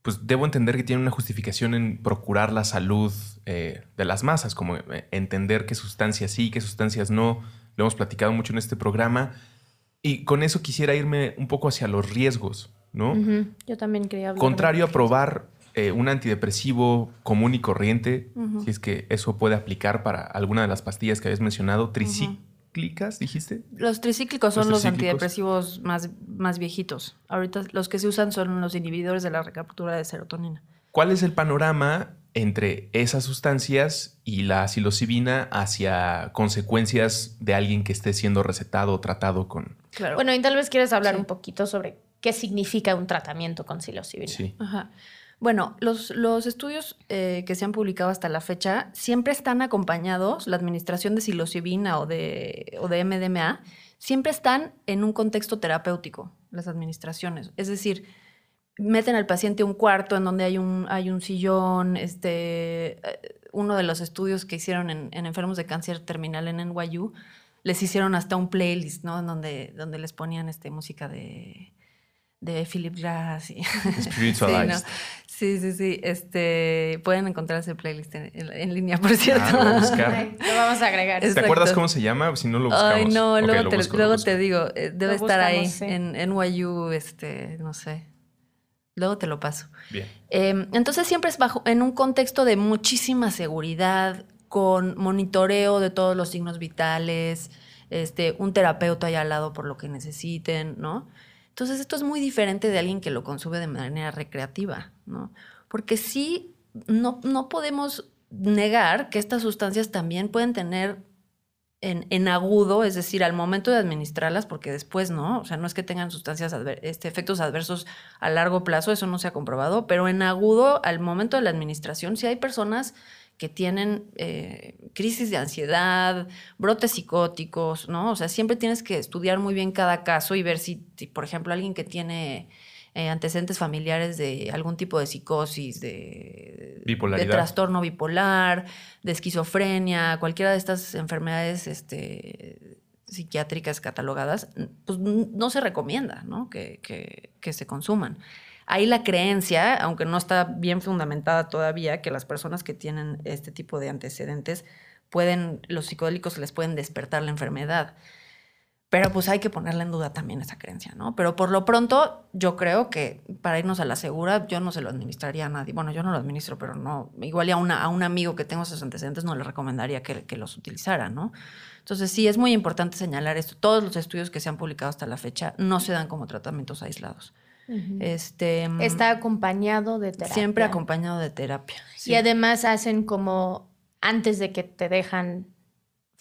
pues debo entender que tienen una justificación en procurar la salud eh, de las masas, como eh, entender qué sustancias sí, qué sustancias no. Lo hemos platicado mucho en este programa. Y con eso quisiera irme un poco hacia los riesgos, ¿no? Yo también quería hablar. Contrario a probar eh, un antidepresivo común y corriente, si es que eso puede aplicar para alguna de las pastillas que habías mencionado, tricíclicas, dijiste. Los tricíclicos son Los los, tricíclicos. antidepresivos más, más viejitos. Ahorita los que se usan son los inhibidores de la recaptura de serotonina. ¿Cuál es el panorama entre esas sustancias y la psilocibina hacia consecuencias de alguien que esté siendo recetado o tratado con... Claro. Bueno, y tal vez quieres hablar Sí. un poquito sobre qué significa un tratamiento con psilocibina. Sí. Ajá. Bueno, los, los estudios eh, que se han publicado hasta la fecha siempre están acompañados, la administración de psilocibina o de, o de MDMA, siempre están en un contexto terapéutico, las administraciones. Es decir, meten al paciente un cuarto en donde hay un, hay un sillón, este, eh, uno de los estudios que hicieron en, en enfermos de cáncer terminal en NYU, les hicieron hasta un playlist, ¿no? En donde, donde les ponían este, música de, de Philip Glass y... Spiritualized. Sí, no. sí, sí, sí. Este, pueden encontrar ese playlist en, en- en línea, por cierto. Ah, lo voy a buscar. Ay, Lo vamos a agregar. ¿Te Exacto. acuerdas cómo se llama? Si no lo buscamos. Ay, no, luego, te, busco, lo luego busco. te digo, eh, debe Lo estar ahí sí. en NYU, este, no sé. Luego te lo paso. Bien. Eh, entonces siempre es bajo, en un contexto de muchísima seguridad, con monitoreo de todos los signos vitales, este, un terapeuta ahí al lado por lo que necesiten, ¿no? Entonces esto es muy diferente de alguien que lo consume de manera recreativa, ¿no? Porque sí, no, no podemos negar que estas sustancias también pueden tener en, agudo, es decir, al momento de administrarlas, porque después no, o sea, no es que tengan sustancias, este, efectos adversos a largo plazo, eso no se ha comprobado, pero en agudo, al momento de la administración, si hay personas que tienen eh, crisis de ansiedad, brotes psicóticos, ¿no? O sea, siempre tienes que estudiar muy bien cada caso y ver si por ejemplo, alguien que tiene eh, antecedentes familiares de algún tipo de psicosis, de, de trastorno bipolar, de esquizofrenia, cualquiera de estas enfermedades este, psiquiátricas catalogadas, pues no se recomienda ¿no? Que, que, se consuman. Ahí la creencia, aunque no está bien fundamentada todavía, que las personas que tienen este tipo de antecedentes pueden, los psicodélicos les pueden despertar la enfermedad. Pero pues hay que ponerle en duda también esa creencia, ¿no? Pero por lo pronto, yo creo que para irnos a la segura, yo no se lo administraría a nadie. Bueno, yo no lo administro, pero no. Igual a, una, a un amigo que tengo esos antecedentes no le recomendaría que, que, los utilizara, ¿no? Entonces, sí, es muy importante señalar esto. Todos los estudios que se han publicado hasta la fecha no se dan como tratamientos aislados. Este, Está acompañado de terapia. Siempre acompañado de terapia. Y además hacen como antes de que te dejan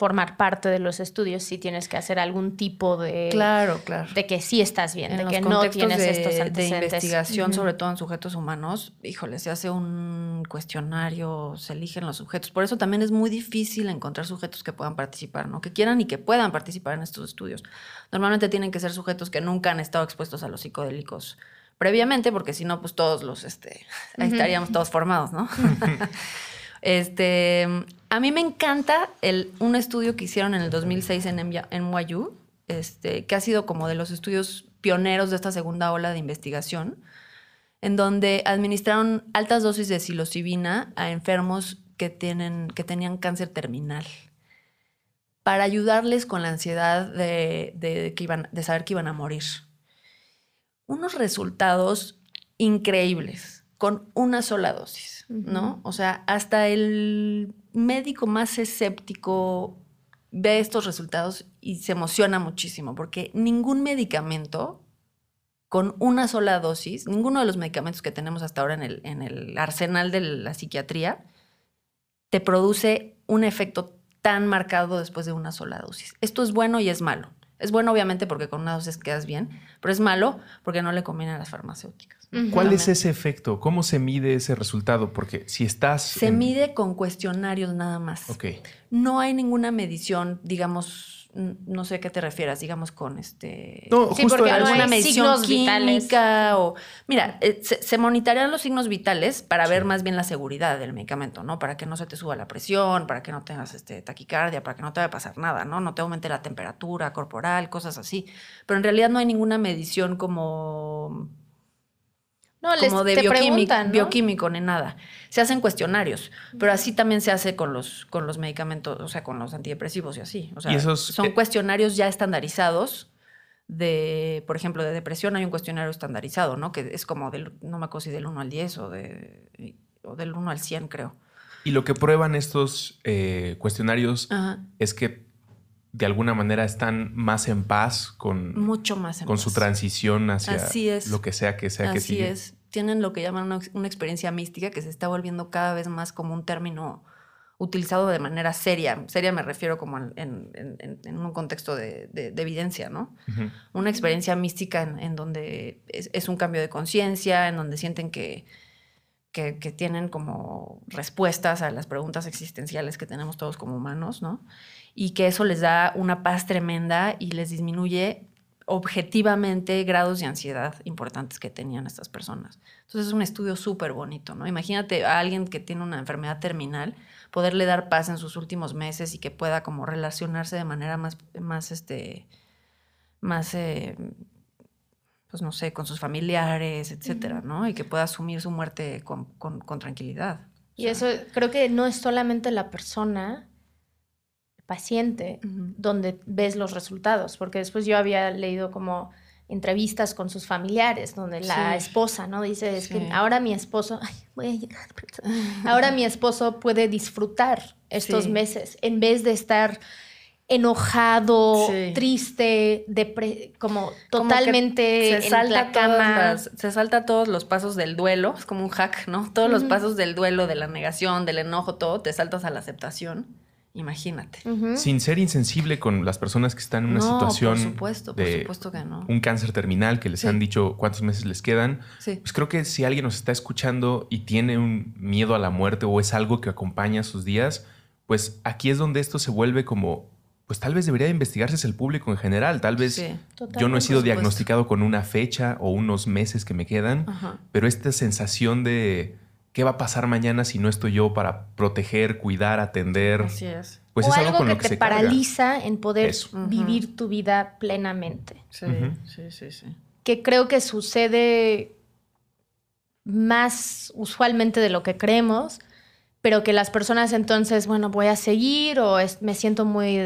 formar parte de los estudios si tienes que hacer algún tipo de claro claro. de que sí estás bien de que no tienes de, estos antecedentes. de investigación sobre todo en sujetos humanos híjole se hace un cuestionario se eligen los sujetos. Por eso también es muy difícil encontrar sujetos que puedan participar no que quieran y que puedan participar en estos estudios. Normalmente tienen que ser sujetos que nunca han estado expuestos a los psicodélicos previamente porque si no pues todos los este ahí estaríamos todos formados no Este, a mí me encanta el, un estudio que hicieron en el 2006 en, en NYU, este, que ha sido como de los estudios pioneros de esta segunda ola de investigación, en donde administraron altas dosis de psilocibina a enfermos que, tienen, que tenían cáncer terminal para ayudarles con la ansiedad de, que iban, de saber que iban a morir. Unos resultados increíbles con una sola dosis. ¿no? O sea, hasta el médico más escéptico ve estos resultados y se emociona muchísimo, porque ningún medicamento con una sola dosis, ninguno de los medicamentos que tenemos hasta ahora en el, en el arsenal de la psiquiatría, te produce un efecto tan marcado después de una sola dosis. Esto es bueno y es malo. Es bueno obviamente porque con una dosis quedas bien, pero es malo porque no le conviene a las farmacéuticas. ¿Cuál es ese efecto? ¿Cómo se mide ese resultado? Porque si estás... Se mide con cuestionarios nada más. Ok. No hay ninguna medición, digamos, no sé a qué te refieras, digamos con este... No, sí, porque alguna medición química o... Mira, eh, se, se, monitorean los signos vitales para ver más bien la seguridad del medicamento, ¿no? Para que no se te suba la presión, para que no tengas este, taquicardia, para que no te vaya a pasar nada, ¿no? No te aumente la temperatura corporal, cosas así. Pero en realidad no hay ninguna medición como no, como de bioquímico, bioquímico ni nada. Se hacen cuestionarios, pero así también se hace con los, con los medicamentos, o sea, con los antidepresivos y así. O sea, son eh, cuestionarios ya estandarizados de, por ejemplo, de depresión hay un cuestionario estandarizado, ¿no? Que es como del, no me acuerdo si del 1 al 10 o, de, o del 1 al 100, creo. Y lo que prueban estos eh, cuestionarios es que de alguna manera están más en paz con, Mucho más con su transición hacia lo que sea que sea que sigue. Así es. Tienen lo que llaman una, experiencia mística que se está volviendo cada vez más como un término utilizado de manera seria. Seria me refiero como en, un contexto de, evidencia, ¿no? Una experiencia mística en, donde es, un cambio de conciencia, en donde sienten que, que, que, tienen como respuestas a las preguntas existenciales que tenemos todos como humanos, ¿no? Y que eso les da una paz tremenda y les disminuye objetivamente grados de ansiedad importantes que tenían estas personas. Entonces es un estudio súper bonito, ¿no? Imagínate a alguien que tiene una enfermedad terminal, poderle dar paz en sus últimos meses y que pueda como relacionarse de manera más, más este, más, eh, pues no sé, con sus familiares, etcétera, ¿no? Y que pueda asumir su muerte con, tranquilidad. Y eso creo que no es solamente la persona, paciente donde ves los resultados, porque después yo había leído como entrevistas con sus familiares, donde la esposa, ¿no? Dice, es que ahora mi esposo, voy a llegar, ahora mi esposo puede disfrutar estos meses en vez de estar enojado, triste, como totalmente se salta en la cama. se salta todos los pasos del duelo, es como un hack, ¿no? Todos los pasos del duelo, de la negación, del enojo, todo, te saltas a la aceptación Imagínate. Sin ser insensible con las personas que están en una situación. Por supuesto, por supuesto que no. Un cáncer terminal que les han dicho cuántos meses les quedan. Pues creo que si alguien nos está escuchando y tiene un miedo a la muerte o es algo que acompaña sus días, pues aquí es donde esto se vuelve como. Pues tal vez debería investigarse el público en general. Tal vez yo no he sido diagnosticado con una fecha o unos meses que me quedan, pero esta sensación de ¿Qué va a pasar mañana si no estoy yo para proteger, cuidar, atender? Así es. Pues o es algo, que, te paraliza en poder vivir tu vida plenamente. Sí, sí, sí, sí. Que creo que sucede más usualmente de lo que creemos, pero que las personas entonces, bueno, voy a seguir o me siento muy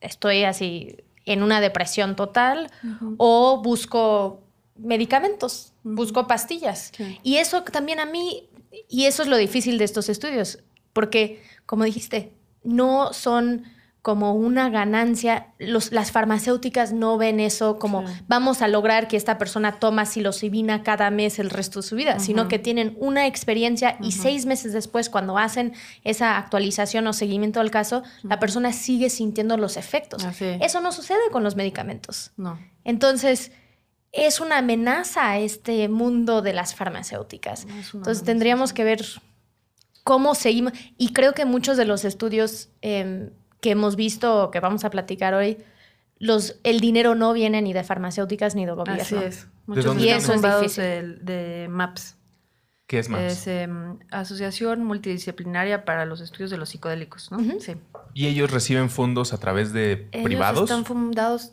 estoy así en una depresión total o busco medicamentos, busco pastillas. Y eso también a mí y eso es lo difícil de estos estudios, porque, como dijiste, no son como una ganancia. las farmacéuticas no ven eso como vamos a lograr que esta persona toma psilocibina cada mes el resto de su vida, sino que tienen una experiencia y seis meses después, cuando hacen esa actualización o seguimiento del caso, la persona sigue sintiendo los efectos. Eso no sucede con los medicamentos. No. Entonces, es una amenaza a este mundo de las farmacéuticas. Entonces tendríamos que ver cómo seguimos. Y creo que muchos de los estudios em, que hemos visto o que vamos a platicar hoy, los, el dinero no viene ni de farmacéuticas ni de gobierno. Así es. Muchos y eso es difícil. de MAPS. ¿Qué es más? Es em, Asociación Multidisciplinaria para los Estudios de los Psicodélicos, ¿no? Sí. ¿Y ellos reciben fondos a través de ellos privados? Están fundados,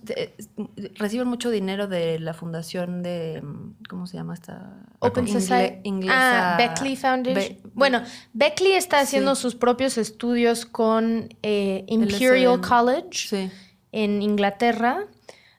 reciben mucho dinero de la fundación de, ¿cómo se llama esta? Open Society. Ah, Beckley Foundation. bueno, Beckley está haciendo sus propios estudios con eh, Imperial College en Inglaterra,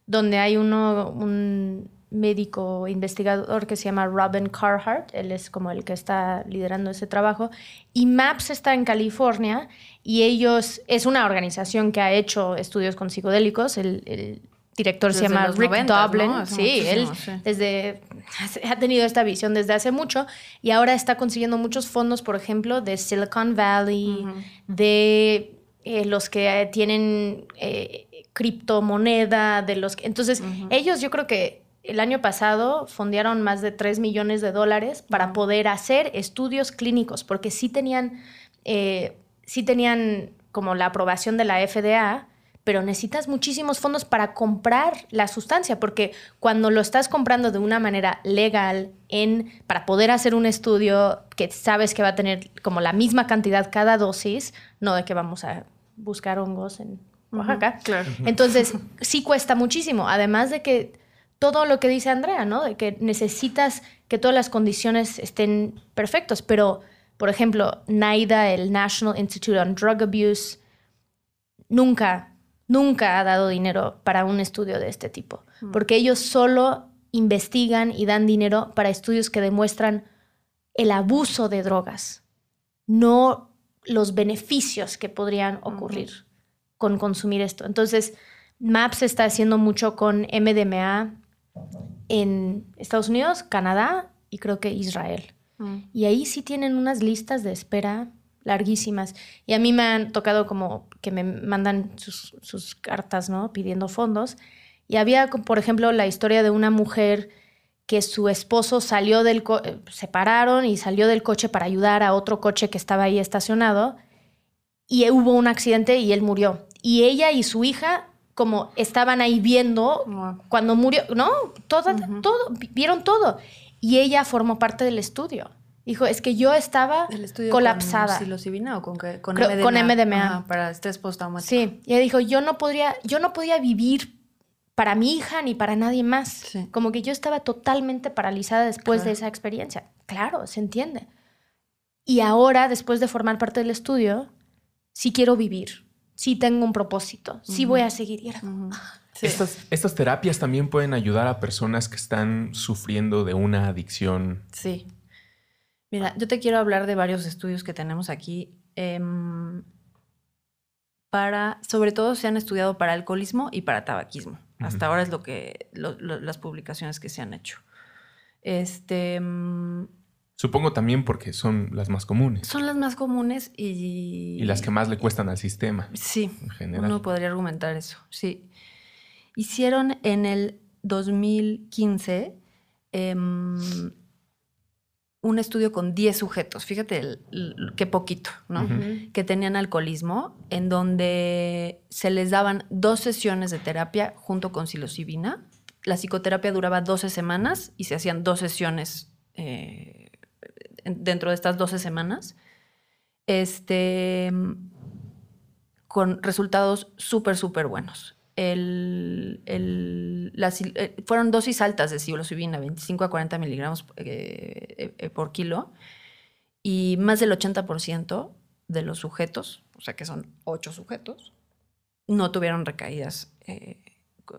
donde hay uno, un médico investigador que se llama Robin Carhart, él es como el que está liderando ese trabajo, y MAPS está en California y ellos, es una organización que ha hecho estudios con psicodélicos, el, director se llama Rick Doblin, sí, él desde, ha tenido esta visión desde hace mucho y ahora está consiguiendo muchos fondos, por ejemplo, de Silicon Valley, de eh, los que tienen... Eh, criptomoneda, de los que... Entonces, ellos yo creo que el año pasado fondearon más de 3 millones de dólares para poder hacer estudios clínicos, porque sí tenían, eh, sí tenían como la aprobación de la FDA, pero necesitas muchísimos fondos para comprar la sustancia, porque cuando lo estás comprando de una manera legal, en, para poder hacer un estudio que sabes que va a tener como la misma cantidad cada dosis, no de que vamos a buscar hongos en Oaxaca. Entonces, sí cuesta muchísimo, además de que todo lo que dice Andrea, ¿no? De que necesitas que todas las condiciones estén perfectas. Pero, por ejemplo, NIDA, el National Institute on Drug Abuse, nunca, nunca ha dado dinero para un estudio de este tipo. Mm. Porque ellos solo investigan y dan dinero para estudios que demuestran el abuso de drogas, no los beneficios que podrían ocurrir con consumir esto. Entonces, MAPS está haciendo mucho con MDMA, en Estados Unidos, Canadá y creo que Israel. Mm. Y ahí sí tienen unas listas de espera larguísimas. Y a mí me han tocado como que me mandan sus, cartas, ¿no? Pidiendo fondos. Y había, por ejemplo, la historia de una mujer que su esposo salió del coche, se pararon y salió del coche para ayudar a otro coche que estaba ahí estacionado y hubo un accidente y él murió. Y ella y su hija como estaban ahí viendo cuando murió, ¿no? Todo, todo, vieron todo. Y ella formó parte del estudio. Dijo, es que yo estaba colapsada. ¿Con psilocibina o con, con MDMA? Con MDMA. para estrés postraumático. Sí. Y ella dijo, yo no podría, yo no podía vivir para mi hija ni para nadie más. Como que yo estaba totalmente paralizada después de esa experiencia. Claro, se entiende. Y ahora, después de formar parte del estudio, sí quiero vivir sí tengo un propósito, sí voy a seguir. Estas, estas, terapias también pueden ayudar a personas que están sufriendo de una adicción. Sí. Mira, yo te quiero hablar de varios estudios que tenemos aquí. Em, para, sobre todo se han estudiado para alcoholismo y para tabaquismo. Hasta ahora es lo que las publicaciones que se han hecho. Este, em, Supongo también porque son las más comunes. Son las más comunes y... Y las que más le cuestan al sistema. Sí, en general. uno podría argumentar eso, sí. Hicieron en el 2015 em, un estudio con 10 sujetos, fíjate qué poquito, ¿no? Que tenían alcoholismo, en donde se les daban dos sesiones de terapia junto con psilocibina. La psicoterapia duraba 12 semanas y se hacían dos sesiones eh, dentro de estas 12 semanas, este, con resultados súper, súper buenos. El, eh, fueron dosis altas de psilocibina, 25 a 40 miligramos eh, eh, por kilo, y más del 80% de los sujetos, o sea que son 8 sujetos, no tuvieron recaídas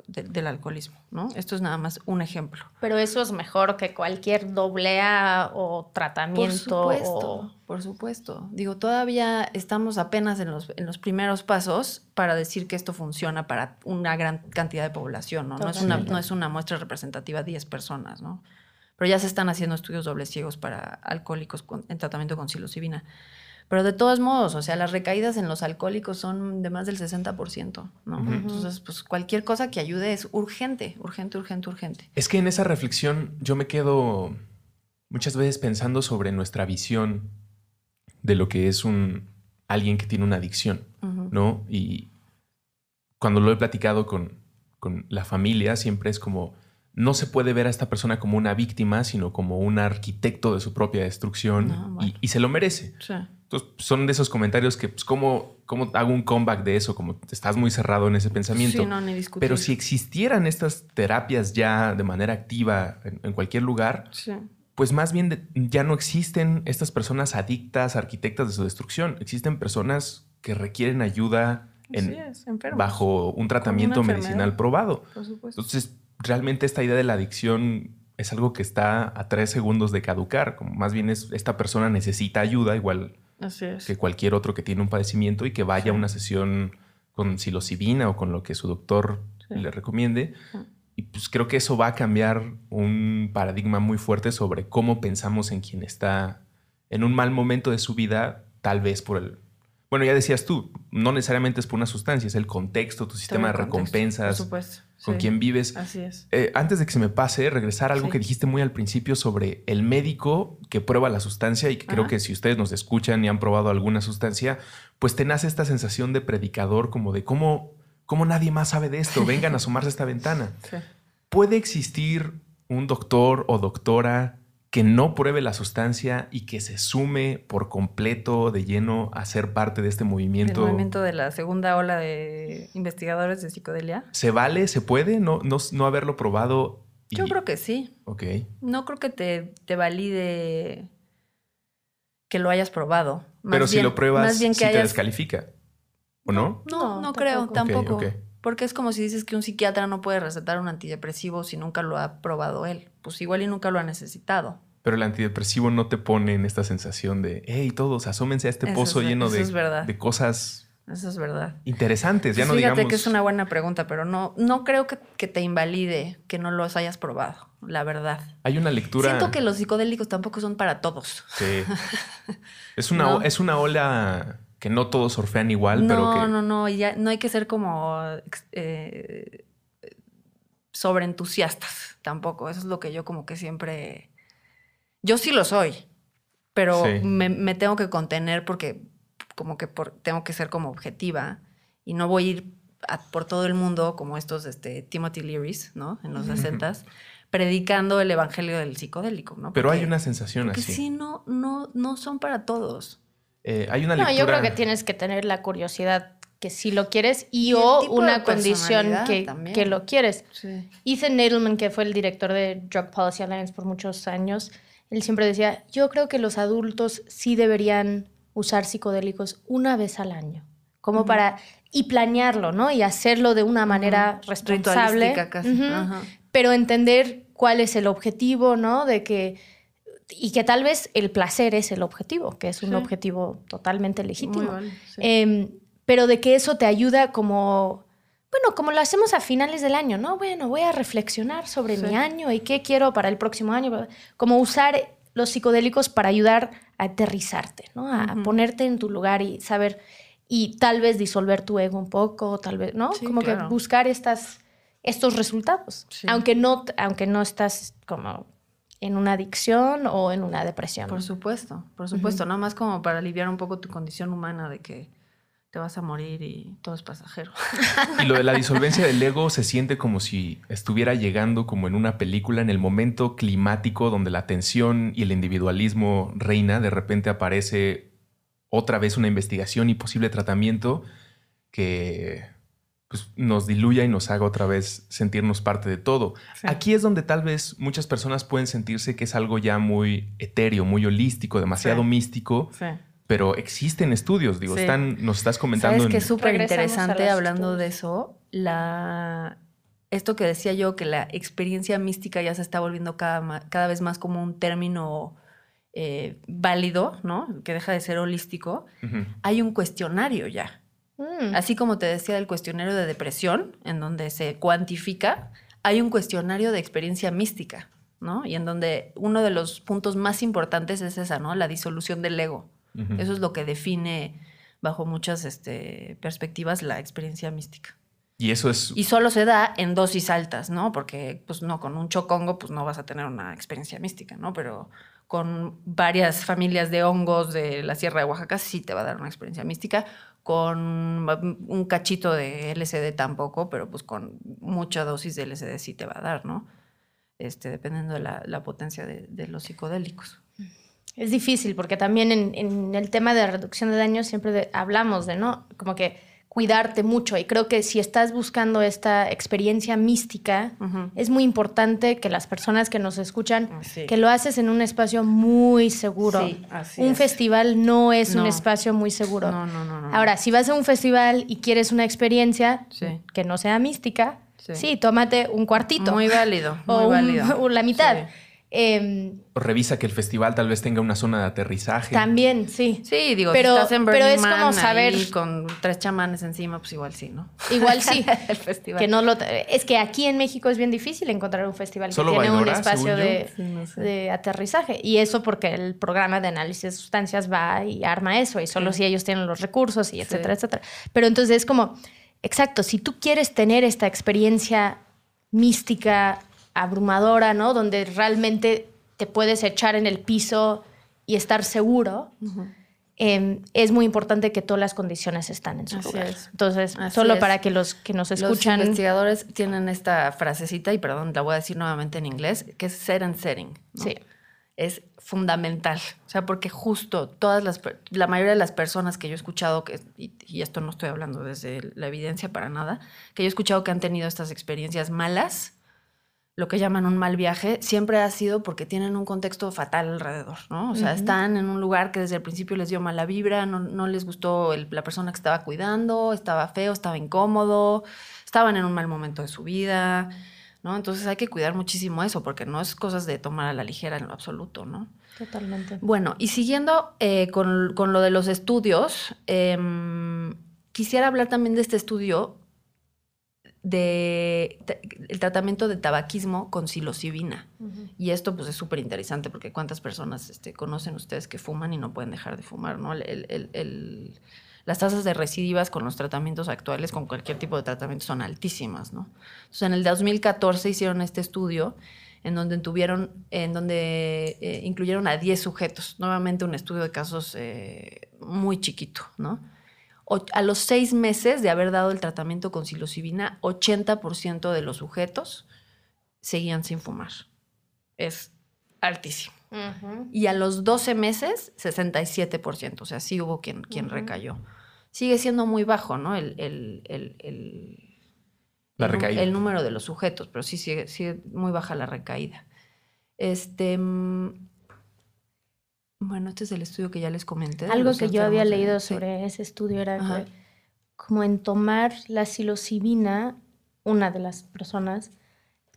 del alcoholismo, ¿no? Esto es nada más un ejemplo. Pero eso es mejor que cualquier doblea o tratamiento. Por supuesto, por supuesto. Digo, todavía estamos apenas en los, en los primeros pasos para decir que esto funciona para una gran cantidad de población, ¿no? No es, una, no es una muestra representativa de 10 personas, ¿no? Pero ya se están haciendo estudios dobles ciegos para alcohólicos en tratamiento con psilocibina. Pero de todos modos, o sea, las recaídas en los alcohólicos son de más del 60%, ¿no? Entonces, pues cualquier cosa que ayude es urgente, urgente, urgente, urgente. Es que en esa reflexión yo me quedo muchas veces pensando sobre nuestra visión de lo que es un alguien que tiene una adicción, ¿no? Y cuando lo he platicado con, con la familia, siempre es como no se puede ver a esta persona como una víctima, sino como un arquitecto de su propia destrucción ah, y, se lo merece. Entonces, son de esos comentarios que, pues, ¿cómo, ¿cómo, hago un comeback de eso? Como estás muy cerrado en ese pensamiento. Sí, no, ni Pero si existieran estas terapias ya de manera activa en, cualquier lugar, pues más bien ya no existen estas personas adictas, arquitectas de su destrucción. Existen personas que requieren ayuda en, bajo un tratamiento medicinal probado. Por supuesto. Entonces, realmente esta idea de la adicción es algo que está a tres segundos de caducar. Como más bien es esta persona necesita ayuda, igual que cualquier otro que tiene un padecimiento y que vaya a una sesión con psilocibina o con lo que su doctor le recomiende. Y pues creo que eso va a cambiar un paradigma muy fuerte sobre cómo pensamos en quien está en un mal momento de su vida, tal vez por el bueno, ya decías tú, no necesariamente es por una sustancia, es el contexto, tu sistema de recompensas, con quien vives. Así es. Eh, antes de que se me pase, regresar a algo que dijiste muy al principio sobre el médico que prueba la sustancia y que creo que si ustedes nos escuchan y han probado alguna sustancia, pues te nace esta sensación de predicador, como de cómo, cómo nadie más sabe de esto, vengan a asomarse a esta ventana. ¿Puede existir un doctor o doctora que no pruebe la sustancia y que se sume por completo de lleno a ser parte de este movimiento. El movimiento de la segunda ola de investigadores de psicodelia. ¿Se vale? ¿Se puede no, no, haberlo probado? Yo creo que sí. Ok. No creo que te, te valide que lo hayas probado. Pero si lo pruebas, sí te descalifica. ¿O no? No, no, creo, tampoco. Porque es como si dices que un psiquiatra no puede recetar un antidepresivo si nunca lo ha probado él. Pues igual y nunca lo ha necesitado. Pero el antidepresivo no te pone en esta sensación de, hey, todos, asómense a este pozo lleno de, de, cosas. Eso es verdad. Interesantes, ya no Fíjate que es una buena pregunta, pero no, no creo que, que, te invalide que no los hayas probado, la verdad. Hay una lectura. Siento que los psicodélicos tampoco son para todos. Sí. es, una, es una ola que no todos surfean igual, pero que. No, no, no. Ya no hay que ser como eh, sobreentusiastas tampoco. Eso es lo que yo como que siempre. Yo sí lo soy, pero me, tengo que contener porque como que tengo que ser como objetiva y no voy a ir por todo el mundo como estos este, Timothy Learys, ¿no? En los 60 predicando el evangelio del psicodélico, ¿no? pero hay una sensación así. sí, no, no, no son para todos. Eh, hay una lectura... No, yo creo que tienes que tener la curiosidad que sí lo quieres y, o una condición que, que, lo quieres. Ethan Nadelman, que fue el director de Drug Policy Alliance por muchos años, él siempre decía, yo creo que los adultos sí deberían usar psicodélicos una vez al año, como para, y planearlo, ¿no? Y hacerlo de una manera responsable. Casi. Pero entender cuál es el objetivo, ¿no? De que y que tal vez el placer es el objetivo, que es un objetivo totalmente legítimo. Em, pero de que eso te ayuda como, bueno, como lo hacemos a finales del año, ¿no? Bueno, voy a reflexionar sobre mi año y qué quiero para el próximo año. Como usar los psicodélicos para ayudar a aterrizarte, ¿no? A, ponerte en tu lugar y saber, y tal vez disolver tu ego un poco, tal vez, ¿no? como que buscar estas, estos resultados, aunque, no, aunque no estás como en una adicción o en una depresión. Por supuesto, por supuesto, nada más como para aliviar un poco tu condición humana de que te vas a morir y todo es pasajero. Y lo de la disolvencia del ego se siente como si estuviera llegando como en una película en el momento climático donde la tensión y el individualismo reina, de repente aparece otra vez una investigación y posible tratamiento que pues, nos diluya y nos haga otra vez sentirnos parte de todo. Aquí es donde tal vez muchas personas pueden sentirse que es algo ya muy etéreo, muy holístico, demasiado místico. Pero existen estudios, digo, están, nos estás comentando. Es que es súper interesante hablando de eso. La, esto que decía yo, que la experiencia mística ya se está volviendo cada, cada vez más como un término eh, válido, ¿no? Que deja de ser holístico. Hay un cuestionario ya. Mm. Así como te decía del cuestionario de depresión, en donde se cuantifica, hay un cuestionario de experiencia mística, ¿no? Y en donde uno de los puntos más importantes es esa, ¿no? La disolución del ego. Eso es lo que define, bajo muchas este, perspectivas, la experiencia mística. Y eso es... Y solo se da en dosis altas, ¿no? Porque, pues no, con un chocongo, pues no vas a tener una experiencia mística, ¿no? Pero con varias familias de hongos de la Sierra de Oaxaca sí te va a dar una experiencia mística. Con un cachito de LSD tampoco, pero pues con mucha dosis de LSD sí te va a dar, ¿no? Este, dependiendo de la, potencia de los psicodélicos. Es difícil porque también en, el tema de reducción de daños siempre hablamos de, ¿no? Como que cuidarte mucho y creo que si estás buscando esta experiencia mística, es muy importante que las personas que nos escuchan, que lo haces en un espacio muy seguro. un festival no es un espacio muy seguro. No, no, no, Ahora, si vas a un festival y quieres una experiencia que no sea mística, sí, tómate un cuartito. Muy válido, muy válido. o la mitad. Em, revisa que el festival tal vez tenga una zona de aterrizaje. También, sí. Sí, digo, pero, si estás en pero es como saber con tres chamanes encima, pues igual sí, ¿no? Igual sí. el festival. Que no lo, es que aquí en México es bien difícil encontrar un festival que tiene un espacio de, aterrizaje. Y eso porque el programa de análisis de sustancias va y arma eso, y solo si ellos tienen los recursos y etcétera, etcétera. Pero entonces es como, exacto, si tú quieres tener esta experiencia mística, abrumadora, ¿no? Donde realmente te puedes echar en el piso y estar seguro. Em, es muy importante que todas las condiciones están en su lugar. Entonces, solo para que los que nos escuchan. Los investigadores tienen esta frasecita, y perdón, la voy a decir nuevamente en inglés, que es set and setting. Sí. Es fundamental. O sea, porque justo todas las, la mayoría de las personas que yo he escuchado, que, y, y, esto no estoy hablando desde la evidencia para nada, que yo he escuchado que han tenido estas experiencias malas, lo que llaman un mal viaje, siempre ha sido porque tienen un contexto fatal alrededor, ¿no? O sea, están en un lugar que desde el principio les dio mala vibra, no, les gustó la persona que estaba cuidando, estaba feo, estaba incómodo, estaban en un mal momento de su vida, ¿no? Entonces hay que cuidar muchísimo eso, porque no es cosas de tomar a la ligera en lo absoluto, ¿no? Totalmente. Bueno, y siguiendo eh, con, lo de los estudios, em, quisiera hablar también de este estudio de, el tratamiento de tabaquismo con psilocibina. Y esto pues es súper interesante porque cuántas personas este, conocen ustedes que fuman y no pueden dejar de fumar, ¿no? las tasas de recidivas con los tratamientos actuales, con cualquier tipo de tratamiento, son altísimas, ¿no? Entonces, en el 2014 hicieron este estudio en donde tuvieron, en donde eh, incluyeron a 10 sujetos, nuevamente un estudio de casos eh, muy chiquito, ¿no? A los seis meses de haber dado el tratamiento con psilocibina, 80% de los sujetos seguían sin fumar. Es altísimo. Y a los 12 meses, 67%. O sea, sí hubo quien, quien recayó. Sigue siendo muy bajo, ¿no? El, el, el, la recaída. el, número de los sujetos, pero sí sigue, sigue muy baja la recaída. Este, mm, bueno, este es el estudio que ya les comenté. Algo que yo había leído sobre ese estudio era como en tomar la psilocibina, una de las personas,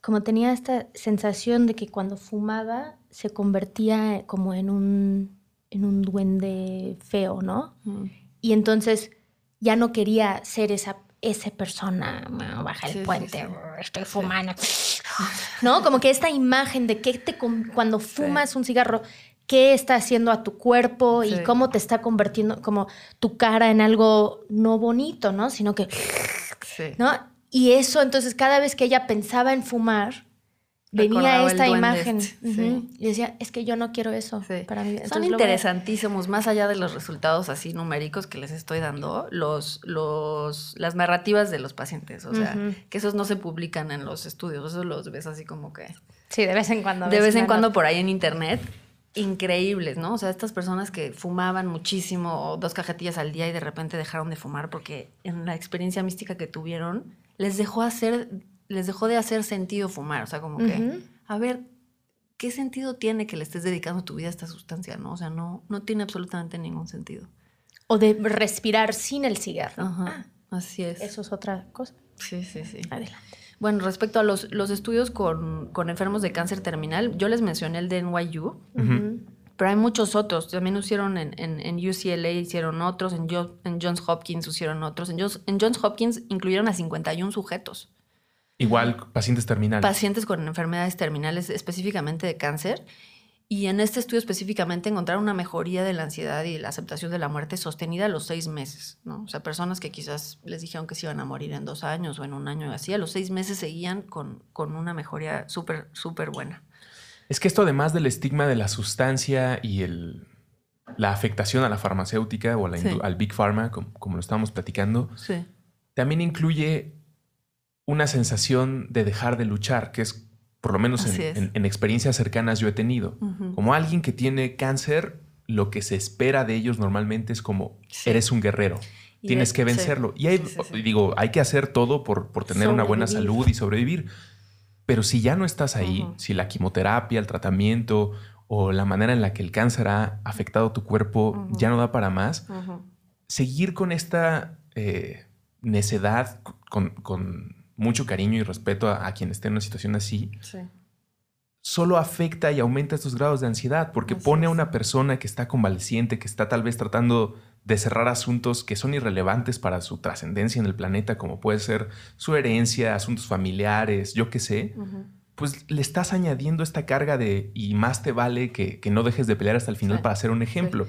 como tenía esta sensación de que cuando fumaba se convertía como en un, en un duende feo, ¿no? Y entonces ya no quería ser esa, esa persona, baja el puente, estoy fumando. ¿No? Como que esta imagen de que te, cuando fumas un cigarro qué está haciendo a tu cuerpo y cómo te está convirtiendo como tu cara en algo no bonito, ¿no? Sino que... ¿No? Y eso, entonces, cada vez que ella pensaba en fumar, venía esta imagen este, y decía, es que yo no quiero eso para mí. Son interesantísimos, más allá de los resultados así numéricos que les estoy dando, los, los, las narrativas de los pacientes, o sea, que esos no se publican en los estudios, esos los ves así como que... Sí, de vez en cuando. De vez en cuando por ahí en internet. Increíbles, ¿no? O sea, estas personas que fumaban muchísimo, dos cajetillas al día y de repente dejaron de fumar porque en la experiencia mística que tuvieron, les dejó hacer les dejó de hacer sentido fumar. O sea, como que, a ver, ¿qué sentido tiene que le estés dedicando tu vida a esta sustancia? ¿no? O sea, no, no tiene absolutamente ningún sentido. O de respirar sin el cigarro. Ajá, ah, así es. Eso es otra cosa. Sí, sí, sí. Adelante. Bueno, respecto a los, los estudios con, con, enfermos de cáncer terminal, yo les mencioné el de NYU, pero hay muchos otros. También hicieron en, en, UCLA, hicieron otros, en, en Johns Hopkins hicieron otros. En en Johns Hopkins incluyeron a 51 sujetos. Igual pacientes terminales. Pacientes con enfermedades terminales, específicamente de cáncer. Y en este estudio específicamente encontraron una mejoría de la ansiedad y la aceptación de la muerte sostenida a los seis meses, ¿no? O sea, personas que quizás les dijeron que se iban a morir en dos años o en un año y así, a los seis meses seguían con, con una mejoría súper, súper buena. Es que esto además del estigma de la sustancia y el, la afectación a la farmacéutica o al Big Pharma, como, como, lo estábamos platicando, sí. también incluye una sensación de dejar de luchar, que es por lo menos en, experiencias cercanas yo he tenido. Como alguien que tiene cáncer, lo que se espera de ellos normalmente es como, eres un guerrero. tienes que vencerlo. y digo, hay que hacer todo por, por tener una buena salud y sobrevivir. Pero si ya no estás ahí, si la quimioterapia, el tratamiento o la manera en la que el cáncer ha afectado tu cuerpo ya no da para más, seguir con esta eh, necedad, con, mucho cariño y respeto a, quien esté en una situación así, solo afecta y aumenta estos grados de ansiedad, porque pone a una persona que está convaleciente, que está tal vez tratando de cerrar asuntos que son irrelevantes para su trascendencia en el planeta, como puede ser su herencia, asuntos familiares, yo qué sé, pues le estás añadiendo esta carga de y más te vale que, no dejes de pelear hasta el final para hacer un ejemplo.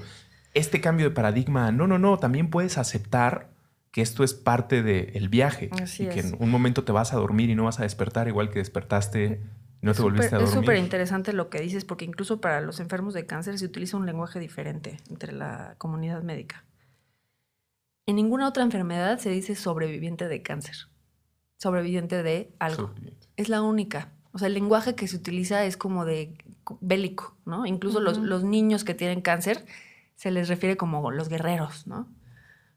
Este cambio de paradigma, no, no, no, también puedes aceptar que esto es parte del viaje y que en un momento te vas a dormir y no vas a despertar igual que despertaste y no te volviste a dormir. Es súper interesante lo que dices porque incluso para los enfermos de cáncer se utiliza un lenguaje diferente entre la comunidad médica. En ninguna otra enfermedad se dice sobreviviente de cáncer, sobreviviente de algo. Es la única. O sea, el lenguaje que se utiliza es como de bélico, ¿no? Incluso los, los niños que tienen cáncer se les refiere como los guerreros, ¿no?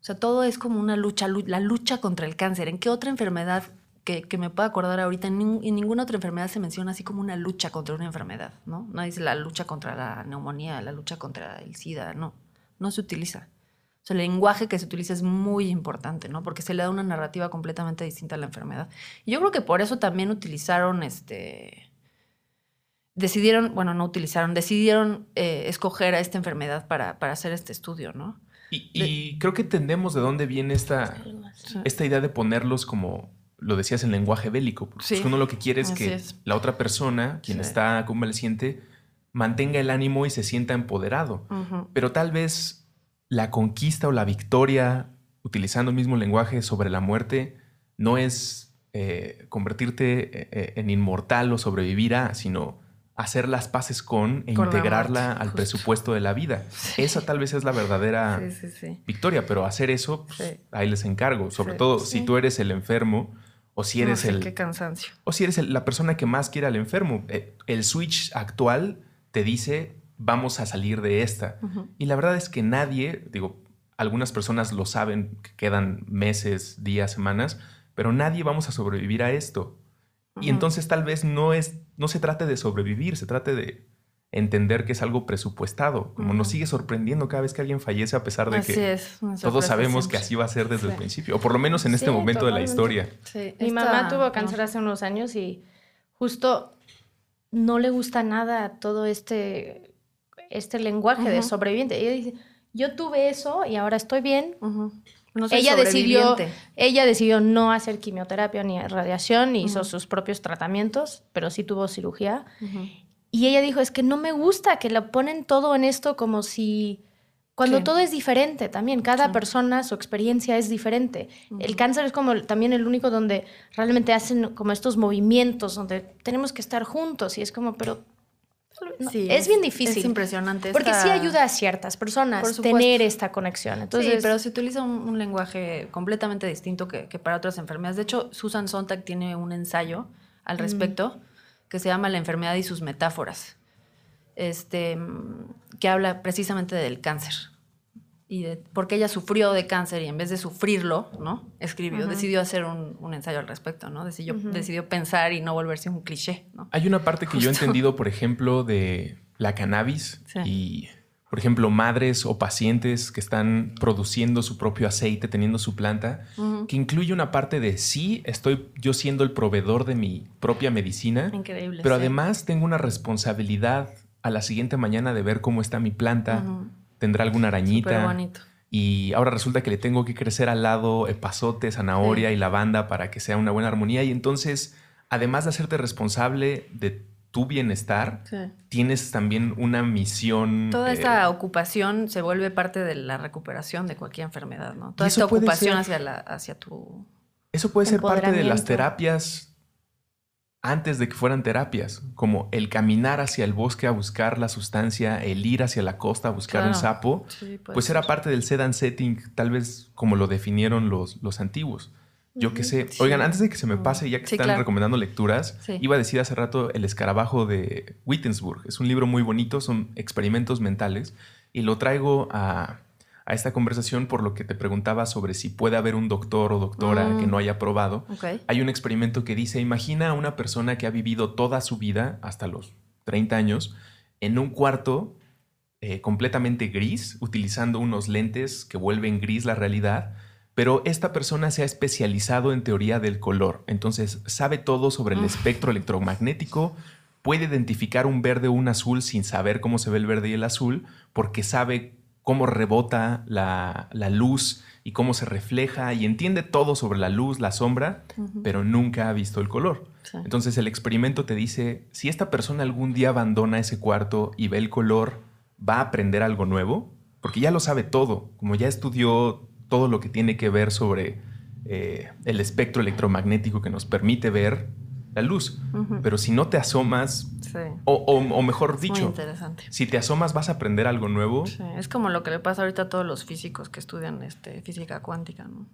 O sea, todo es como una lucha, la lucha contra el cáncer. ¿En qué otra enfermedad que, me pueda acordar ahorita, en, ninguna otra enfermedad se menciona así como una lucha contra una enfermedad, ¿no? No dice la lucha contra la neumonía, la lucha contra el SIDA, no, no se utiliza. O sea, el lenguaje que se utiliza es muy importante, ¿no? Porque se le da una narrativa completamente distinta a la enfermedad. Y yo creo que por eso también utilizaron, este, decidieron, bueno, no utilizaron, decidieron eh, escoger a esta enfermedad para, para hacer este estudio, ¿no? Y, creo que entendemos de dónde viene esta, esta idea de ponerlos como lo decías en lenguaje bélico. Porque uno lo que quiere es que la otra persona, quien está convaleciente, mantenga el ánimo y se sienta empoderado. Pero tal vez la conquista o la victoria, utilizando el mismo lenguaje sobre la muerte, no es eh, convertirte eh, eh, en inmortal o sobrevivir a, sino hacer las paces con e integrarla al presupuesto de la vida. Esa tal vez es la verdadera victoria, pero hacer eso, pues, ahí les encargo. Sobre todo si tú eres el enfermo o si eres el... Qué cansancio. O si eres la persona que más quiere al enfermo. Eh, el switch actual te dice, vamos a salir de esta. Y la verdad es que nadie, digo, algunas personas lo saben, que quedan meses, días, semanas, pero nadie vamos a sobrevivir a esto. Y entonces tal vez no es, no se trate de sobrevivir, se trate de entender que es algo presupuestado. Como nos sigue sorprendiendo cada vez que alguien fallece, a pesar de que todos sabemos que así va a ser desde el principio, o por lo menos en este momento de la historia. Mi mamá tuvo cáncer hace unos años y justo no le gusta nada todo este, este lenguaje de sobreviviente. Ella dice, yo tuve eso y ahora estoy bien ella decidió, ella decidió no hacer quimioterapia ni radiación, hizo sus propios tratamientos, pero sí tuvo cirugía. Y ella dijo, es que no me gusta que lo ponen todo en esto como si... Cuando todo es diferente también, cada persona, su experiencia es diferente. El cáncer es como también el único donde realmente hacen como estos movimientos, donde tenemos que estar juntos y es como, pero sí, es, bien difícil. Es impresionante. Porque sí ayuda a ciertas personas tener esta conexión. Entonces, sí, pero se utiliza un, lenguaje completamente distinto que, para otras enfermedades. De hecho, Susan Sontag tiene un ensayo al respecto que se llama La enfermedad y sus metáforas, este, que habla precisamente del cáncer. Y de, porque ella sufrió de cáncer y en vez de sufrirlo, ¿no? Escribió, decidió hacer un, ensayo al respecto, ¿no? Decidió, decidió pensar y no volverse un cliché, ¿no? Hay una parte que yo he entendido, por ejemplo, de la cannabis y por ejemplo, madres o pacientes que están produciendo su propio aceite, teniendo su planta, que incluye una parte de sí, estoy yo siendo el proveedor de mi propia medicina, Increíble, pero además tengo una responsabilidad a la siguiente mañana de ver cómo está mi planta, tendrá alguna arañita. bonito. Y ahora resulta que le tengo que crecer al lado epazote, zanahoria y lavanda para que sea una buena armonía. Y entonces, además de hacerte responsable de tu bienestar, tienes también una misión. Toda esta eh, ocupación se vuelve parte de la recuperación de cualquier enfermedad, ¿no? Toda esta ocupación hacia, la, hacia tu. Eso puede ser parte de las terapias antes de que fueran terapias, como el caminar hacia el bosque a buscar la sustancia, el ir hacia la costa a buscar un sapo, pues era parte del sedan setting, tal vez como lo definieron los, los antiguos. Yo qué sé. Oigan, antes de que se me pase, ya que están recomendando lecturas, iba a decir hace rato El escarabajo de Wittensburg. Es un libro muy bonito, son experimentos mentales. Y lo traigo a, esta conversación por lo que te preguntaba sobre si puede haber un doctor o doctora que mm. no haya probado. Hay un experimento que dice, imagina a una persona que ha vivido toda su vida, hasta los 30 años, en un cuarto eh, completamente gris, utilizando unos lentes que vuelven gris la realidad pero esta persona se ha especializado en teoría del color, entonces sabe todo sobre el espectro electromagnético, puede identificar un verde o un azul sin saber cómo se ve el verde y el azul, porque sabe cómo rebota la, luz y cómo se refleja y entiende todo sobre la luz, la sombra, pero nunca ha visto el color. Entonces el experimento te dice, si esta persona algún día abandona ese cuarto y ve el color, ¿va a aprender algo nuevo? Porque ya lo sabe todo, como ya estudió todo lo que tiene que ver sobre eh, el espectro electromagnético que nos permite ver la luz. Pero si no te asomas, o, mejor dicho, si te asomas vas a aprender algo nuevo. Es como lo que le pasa ahorita a todos los físicos que estudian este, física cuántica, ¿no?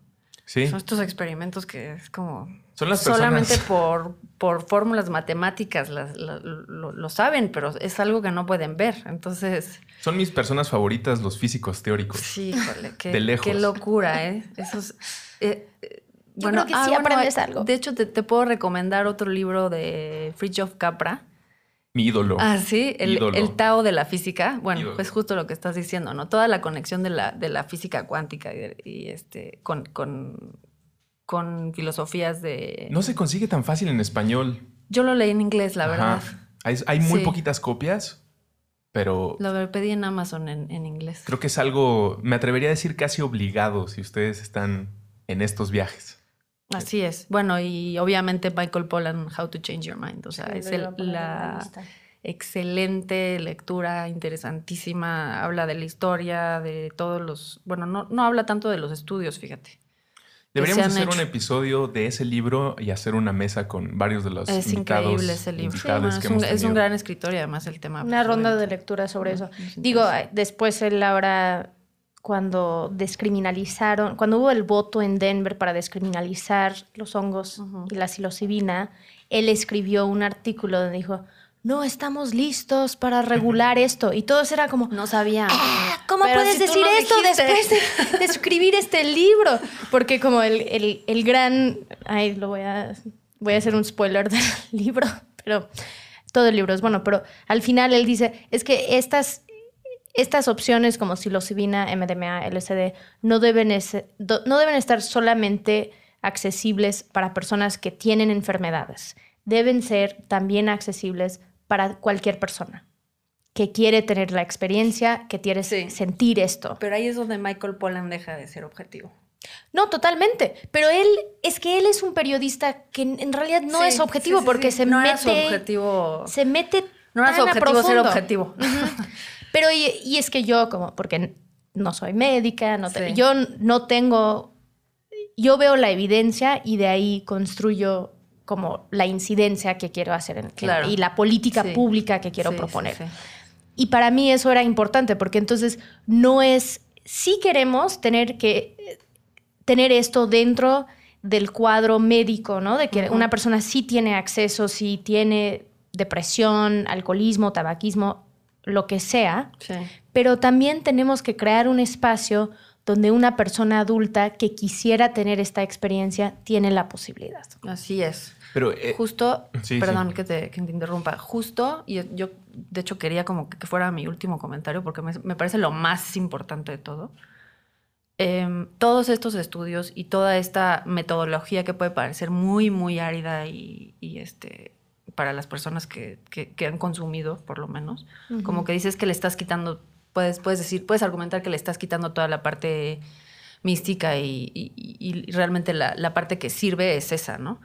Sí. Son estos experimentos que es como... Son las Solamente por, por fórmulas matemáticas lo, saben, pero es algo que no pueden ver. Entonces... Son mis personas favoritas los físicos teóricos. Sí, híjole, qué, de lejos. qué locura, ¿eh? Esos... Eh, eh, Yo bueno, creo que sí ah, aprendes algo. De hecho, te, puedo recomendar otro libro de Fritjof Capra, mi ídolo. Ah, sí, el, el, Tao de la física. Bueno, pues justo lo que estás diciendo, ¿no? Toda la conexión de la, de la física cuántica y, este, con, con, con, filosofías de... No se consigue tan fácil en español. Yo lo leí en inglés, la verdad. Hay, hay muy poquitas copias, pero... Lo pedí en Amazon en, en inglés. Creo que es algo, me atrevería a decir casi obligado si ustedes están en estos viajes. Así es. Bueno, y obviamente Michael Pollan, How to Change Your Mind. O sea, es la excelente lectura, interesantísima. Habla de la historia, de todos los. Bueno, no, no habla tanto de los estudios, fíjate. Deberíamos hacer un episodio de ese libro y hacer una mesa con varios de los es increíble ese libro. es, un, gran escritor y además el tema. Una ronda de lectura sobre eso. Digo, después él ahora cuando descriminalizaron, cuando hubo el voto en Denver para descriminalizar los hongos y la psilocibina, él escribió un artículo donde dijo, no estamos listos para regular esto. Y todos era como, no sabía. Ah, ¿Cómo puedes decir esto después de, escribir este libro? Porque como el, el, gran, ay, lo voy a, voy a hacer un spoiler del libro, pero todo el libro es bueno, pero al final él dice, es que estas estas opciones como psilocibina, MDMA, LSD no deben, no deben estar solamente accesibles para personas que tienen enfermedades. Deben ser también accesibles para cualquier persona que quiere tener la experiencia, que quiere sentir esto. Pero ahí es donde Michael Pollan deja de ser objetivo. No, totalmente. Pero él, es que él es un periodista que en realidad no es objetivo porque se mete. Se mete No era su objetivo ser objetivo. Pero y, es que yo como, porque no soy médica, no yo no tengo, yo veo la evidencia y de ahí construyo como la incidencia que quiero hacer en, y la política pública que quiero proponer. Y para mí eso era importante porque entonces no es, si queremos tener que tener esto dentro del cuadro médico, ¿no? De que una persona sí tiene acceso, sí tiene depresión, alcoholismo, tabaquismo, lo que sea, pero también tenemos que crear un espacio donde una persona adulta que quisiera tener esta experiencia tiene la posibilidad. Así es. Pero eh, justo, perdón Que, te, interrumpa, justo, y yo de hecho quería como que fuera mi último comentario porque me parece lo más importante de todo. Em, todos estos estudios y toda esta metodología que puede parecer muy, muy árida y, este, para las personas que, han consumido, por lo menos, como que dices que le estás quitando, puedes, puedes decir, puedes argumentar que le estás quitando toda la parte mística y, realmente la, la, parte que sirve es esa, ¿no?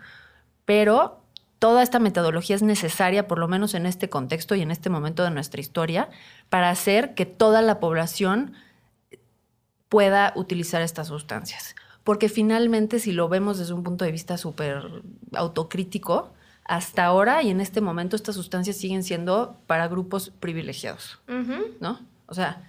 Pero toda esta metodología es necesaria, por lo menos en este contexto y en este momento de nuestra historia, para hacer que toda la población pueda utilizar estas sustancias. Porque finalmente, si lo vemos desde un punto de vista súper autocrítico, hasta ahora y en este momento estas sustancias siguen siendo para grupos privilegiados, ¿no? O sea,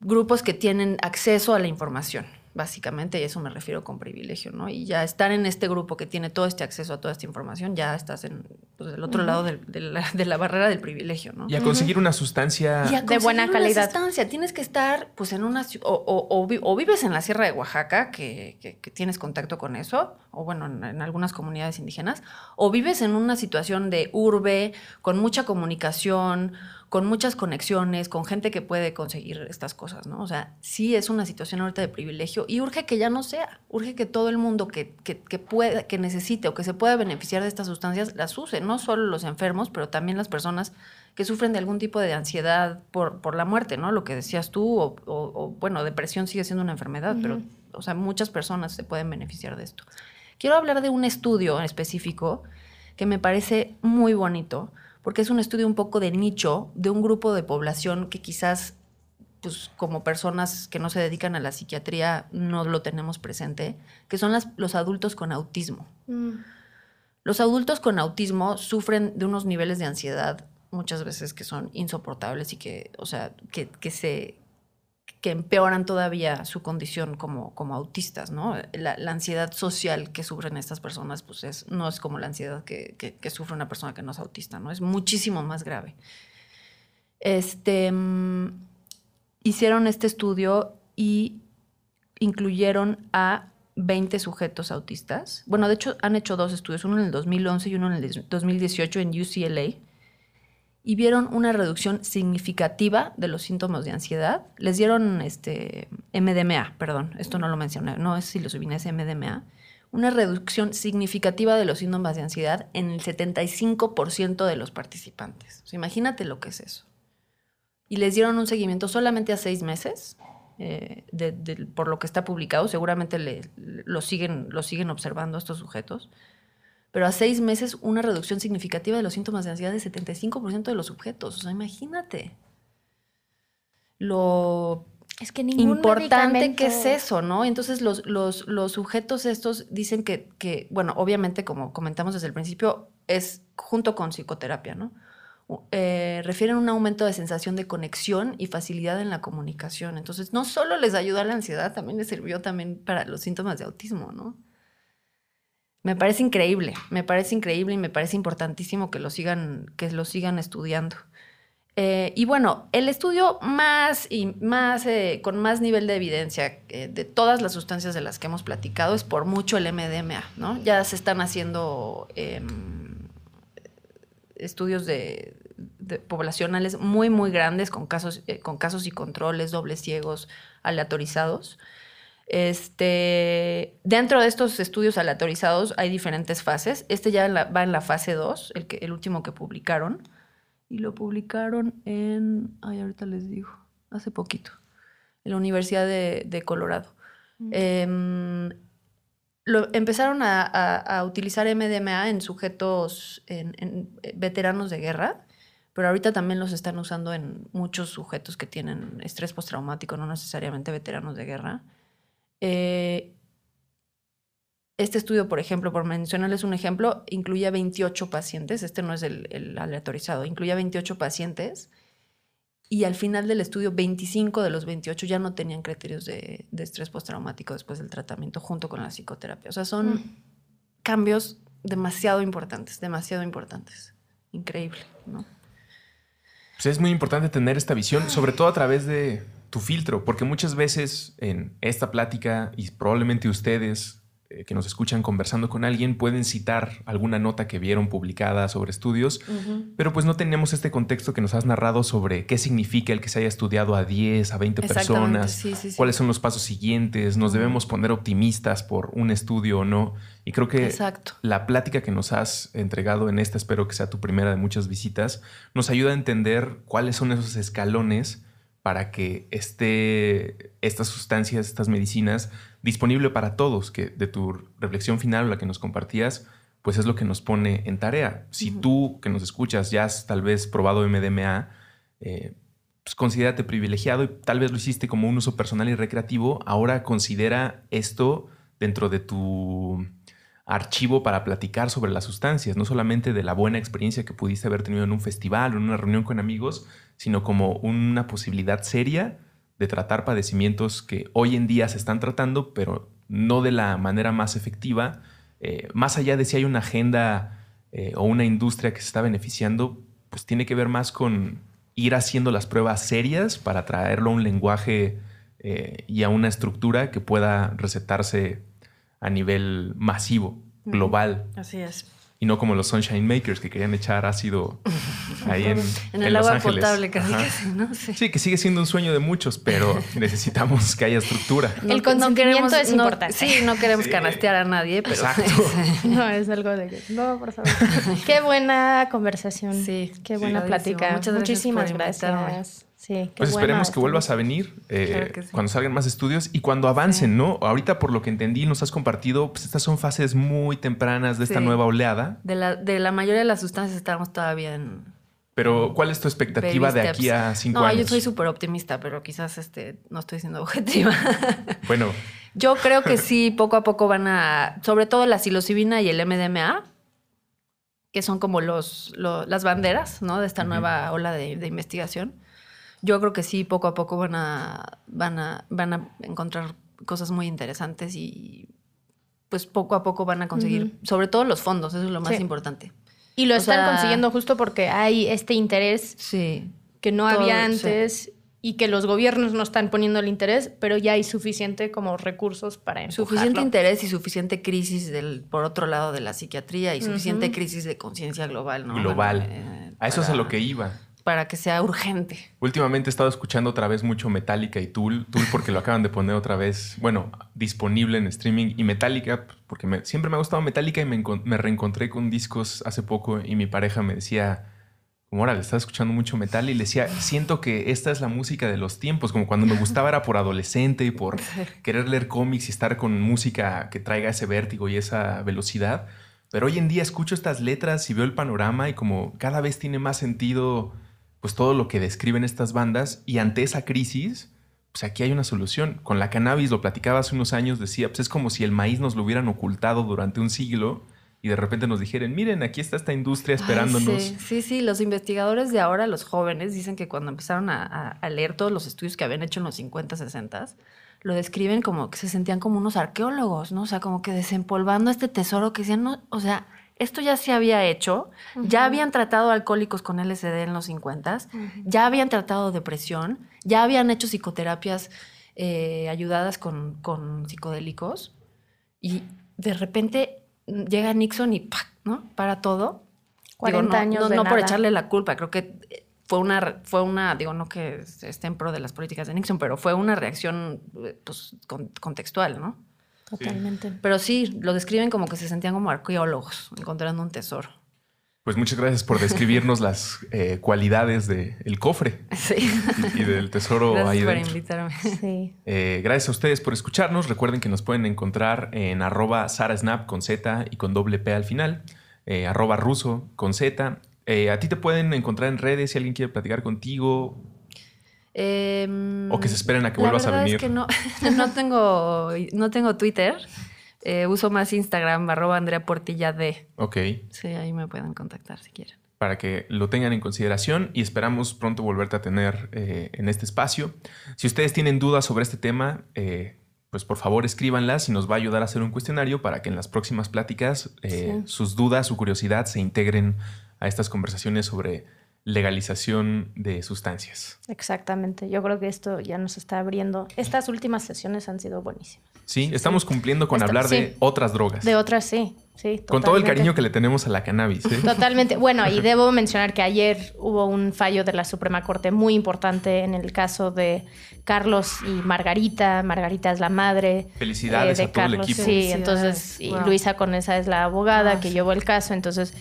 grupos que tienen acceso a la información básicamente, y eso me refiero con privilegio, ¿no? Y ya estar en este grupo que tiene todo este acceso a toda esta información, ya estás en pues, el otro lado de, la, barrera del privilegio, ¿no? Y a conseguir una sustancia de buena calidad. Una sustancia, tienes que estar, pues, en una o, o, vives en la Sierra de Oaxaca, que, tienes contacto con eso, o bueno, en, algunas comunidades indígenas, o vives en una situación de urbe, con mucha comunicación, con muchas conexiones, con gente que puede conseguir estas cosas, ¿no? O sea, sí es una situación ahorita de privilegio y urge que ya no sea, urge que todo el mundo que, que, que pueda, que necesite o que se pueda beneficiar de estas sustancias las use, no solo los enfermos, pero también las personas que sufren de algún tipo de ansiedad por, por la muerte, ¿no? Lo que decías tú, o, bueno, depresión sigue siendo una enfermedad, pero, o sea, muchas personas se pueden beneficiar de esto. Quiero hablar de un estudio en específico que me parece muy bonito, porque es un estudio un poco de nicho, de un grupo de población que quizás, pues como personas que no se dedican a la psiquiatría, no lo tenemos presente, que son las, los adultos con autismo. Mm. Los adultos con autismo sufren de unos niveles de ansiedad muchas veces que son insoportables y que, o sea, que, que se que empeoran todavía su condición como, como autistas, ¿no? La, ansiedad social que sufren estas personas, pues es, no es como la ansiedad que, sufre una persona que no es autista, ¿no? Es muchísimo más grave. Este, mm, hicieron este estudio y incluyeron a 20 sujetos autistas. Bueno, de hecho, han hecho dos estudios, uno en el 2011 y uno en el 2018 en UCLA y vieron una reducción significativa de los síntomas de ansiedad. Les dieron este MDMA, perdón, esto no lo mencioné, no es psilocibina, es MDMA. Una reducción significativa de los síntomas de ansiedad en el 75% de los participantes. imagínate lo que es eso. Y les dieron un seguimiento solamente a seis meses, eh, por lo que está publicado. Seguramente lo, siguen, lo siguen observando estos sujetos pero a seis meses una reducción significativa de los síntomas de ansiedad de 75% de los sujetos. O sea, imagínate lo es que importante que es eso, ¿no? Entonces los, los, los sujetos estos dicen que, que, bueno, obviamente como comentamos desde el principio, es junto con psicoterapia, ¿no? Eh, refieren un aumento de sensación de conexión y facilidad en la comunicación. Entonces, no solo les ayuda a la ansiedad, también les sirvió también para los síntomas de autismo, ¿no? Me parece increíble, me parece increíble y me parece importantísimo que lo sigan, que lo sigan estudiando. Eh, y bueno, el estudio más y más eh, con más nivel de evidencia eh, de todas las sustancias de las que hemos platicado es por mucho el MDMA, ¿no? Ya se están haciendo em, estudios de, poblacionales muy muy grandes con casos con casos y controles dobles ciegos aleatorizados este, dentro de estos estudios aleatorizados hay diferentes fases. Este ya va en la fase 2, el, el último que publicaron. Y lo publicaron en, ay, ahorita les digo, hace poquito, en la Universidad de, Colorado. Mm. Em, lo, empezaron a, utilizar MDMA en sujetos, en, veteranos de guerra, pero ahorita también los están usando en muchos sujetos que tienen estrés postraumático, no necesariamente veteranos de guerra. Eh, este estudio, por ejemplo, por mencionarles un ejemplo, incluye 28 pacientes, este no es el, el aleatorizado, incluye 28 pacientes y al final del estudio 25 de los 28 ya no tenían criterios de, estrés postraumático después del tratamiento junto con la psicoterapia. O sea, son mm. cambios demasiado importantes, demasiado importantes. Increíble, ¿no? Pues es muy importante tener esta visión, sobre todo a través de tu filtro, porque muchas veces en esta plática y probablemente ustedes eh, que nos escuchan conversando con alguien pueden citar alguna nota que vieron publicada sobre estudios, pero pues no tenemos este contexto que nos has narrado sobre qué significa el que se haya estudiado a 10, a 20 personas, cuáles son los pasos siguientes, nos debemos poner optimistas por un estudio o no. Y creo que la plática que nos has entregado en esta, espero que sea tu primera de muchas visitas, nos ayuda a entender cuáles son esos escalones para que esté estas sustancias, estas medicinas, disponible para todos, que de tu reflexión final, la que nos compartías, pues es lo que nos pone en tarea. Si tú que nos escuchas ya has tal vez probado MDMA, eh, pues considérate privilegiado y tal vez lo hiciste como un uso personal y recreativo, ahora considera esto dentro de tu archivo para platicar sobre las sustancias, no solamente de la buena experiencia que pudiste haber tenido en un festival o en una reunión con amigos, sino como una posibilidad seria de tratar padecimientos que hoy en día se están tratando, pero no de la manera más efectiva, eh, más allá de si hay una agenda eh, o una industria que se está beneficiando, pues tiene que ver más con ir haciendo las pruebas serias para traerlo a un lenguaje eh, y a una estructura que pueda recetarse a nivel masivo, global. Así es. Y no como los Sunshine Makers que querían echar ácido ahí en, en el agua potable, casi, casi, ¿no? Sí. que sigue siendo un sueño de muchos, pero necesitamos que haya estructura. el consentimiento es importante. Sí, no queremos canastear a nadie, pero. Exacto. no, es algo de que. No, por favor. Qué buena conversación. Sí. Qué buena plática. Muchas Muchísimas gracias pues esperemos que vuelvas a venir eh, cuando salgan más estudios y cuando avancen, ¿no? Ahorita, por lo que entendí, nos has compartido, pues estas son fases muy tempranas de esta nueva oleada. De la, de la mayoría de las sustancias estamos todavía en. Pero, ¿cuál es tu expectativa de aquí a cinco años? No, yo soy súper optimista, pero quizás este, no estoy siendo objetiva. Bueno. yo creo que sí, poco a poco van a. Sobre todo la psilocibina y el MDMA, que son como los, las banderas, ¿no? De esta nueva ola de, de investigación yo creo que sí, poco a poco van a, van a, van a encontrar cosas muy interesantes y pues poco a poco van a conseguir, sobre todo los fondos, eso es lo más importante. Y lo están consiguiendo justo porque hay este interés sí, que no había antes y que los gobiernos no están poniendo el interés, pero ya hay suficiente como recursos para empujarlo. Suficiente interés y suficiente crisis del, por otro lado de la psiquiatría y suficiente crisis de conciencia global, ¿no? Global. Eh, a eso es a lo que iba para que sea urgente. Últimamente he estado escuchando otra vez mucho Metallica y Tool, Tool porque lo acaban de poner otra vez, bueno, disponible en streaming y Metallica porque siempre me ha gustado Metallica y me, reencontré con discos hace poco y mi pareja me decía, como ahora le estaba escuchando mucho metal y le decía, siento que esta es la música de los tiempos, como cuando me gustaba era por adolescente y por querer leer cómics y estar con música que traiga ese vértigo y esa velocidad. Pero hoy en día escucho estas letras y veo el panorama y como cada vez tiene más sentido pues todo lo que describen estas bandas y ante esa crisis, pues aquí hay una solución. Con la cannabis, lo platicaba hace unos años, decía, pues es como si el maíz nos lo hubieran ocultado durante un siglo y de repente nos dijeran, miren, aquí está esta industria esperándonos. sí, sí, sí, los investigadores de ahora, los jóvenes, dicen que cuando empezaron a, leer todos los estudios que habían hecho en los 50, 60, lo describen como que se sentían como unos arqueólogos, ¿no? O sea, como que desempolvando este tesoro que decían, no, o sea, esto ya se había hecho, ya habían tratado alcohólicos con LSD en los 50, ya habían tratado depresión, ya habían hecho psicoterapias eh, ayudadas con, psicodélicos y de repente llega Nixon y ¿no? Para todo. 40 años no, no por echarle la culpa, creo que fue una, fue una, digo, no que esté en pro de las políticas de Nixon, pero fue una reacción eh, pues, contextual, ¿no? Totalmente. Pero sí, lo describen como que se sentían como arqueólogos encontrando un tesoro. Pues muchas gracias por describirnos las eh, cualidades del cofre y, del tesoro gracias ahí por dentro. invitarme. Sí. Eh, gracias a ustedes por escucharnos. Recuerden que nos pueden encontrar en arroba sarasnap con Z y con doble P al final, eh, arroba ruso con Z. Eh, a ti te pueden encontrar en redes si alguien quiere platicar contigo Em, o que se esperen a que la vuelvas a verdad venir. Es que no, no, tengo, no tengo Twitter. Eh, uso más Instagram, arroba Andrea Portilla D. Ok, Sí, ahí me pueden contactar si quieren. para que lo tengan en consideración y esperamos pronto volverte a tener eh, en este espacio. Si ustedes tienen dudas sobre este tema, eh, pues por favor escríbanlas y nos va a ayudar a hacer un cuestionario para que en las próximas pláticas Sí. sus dudas, su curiosidad se integren a estas conversaciones sobre legalización de sustancias. Exactamente. Yo creo que esto ya nos está abriendo. Estas últimas sesiones han sido buenísimas. Sí, estamos cumpliendo con hablar de sí. otras drogas. De otras, sí. Sí, con todo el cariño que le tenemos a la cannabis. ¿eh? Totalmente. Bueno, y debo mencionar que ayer hubo un fallo de la Suprema Corte muy importante en el caso de Carlos y Margarita. Margarita es la madre. eh, Felicidades de a todo el equipo. Sí, entonces y Wow. Luisa Conesa es la abogada Ah, que llevó el caso. Entonces,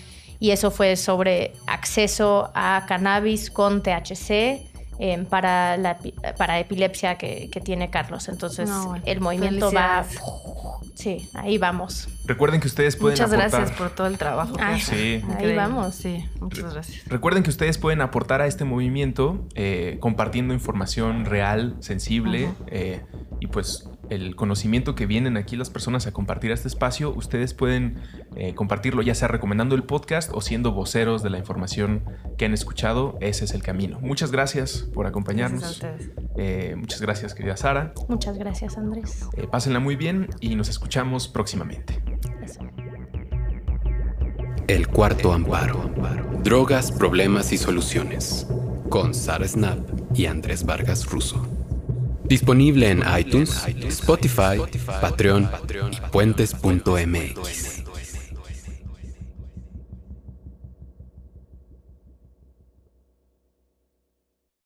y eso fue sobre acceso a cannabis con THC. eh, para, la, para epilepsia que, que tiene Carlos. Entonces, No, bueno. el movimiento va. Sí, ahí vamos. Recuerden que ustedes pueden Muchas aportar. gracias por todo el trabajo que Ay, hacen. Sí. Ahí Increíble. vamos. Sí, muchas gracias. Recuerden que ustedes pueden aportar a este movimiento eh, compartiendo información real, sensible eh, y pues el conocimiento que vienen aquí las personas a compartir a este espacio, ustedes pueden eh, compartirlo ya sea recomendando el podcast o siendo voceros de la información que han escuchado. Ese es el camino. Muchas gracias por acompañarnos. Gracias a. Eh, muchas gracias querida Sara. Muchas gracias, Andrés. Eh, pásenla muy bien y nos escuchamos próximamente. Eso. El cuarto amparo. Drogas, problemas y soluciones. Con Sara Snap y Andrés Vargas Russo. Disponible en iTunes, Spotify, Patreon y puentes.mx.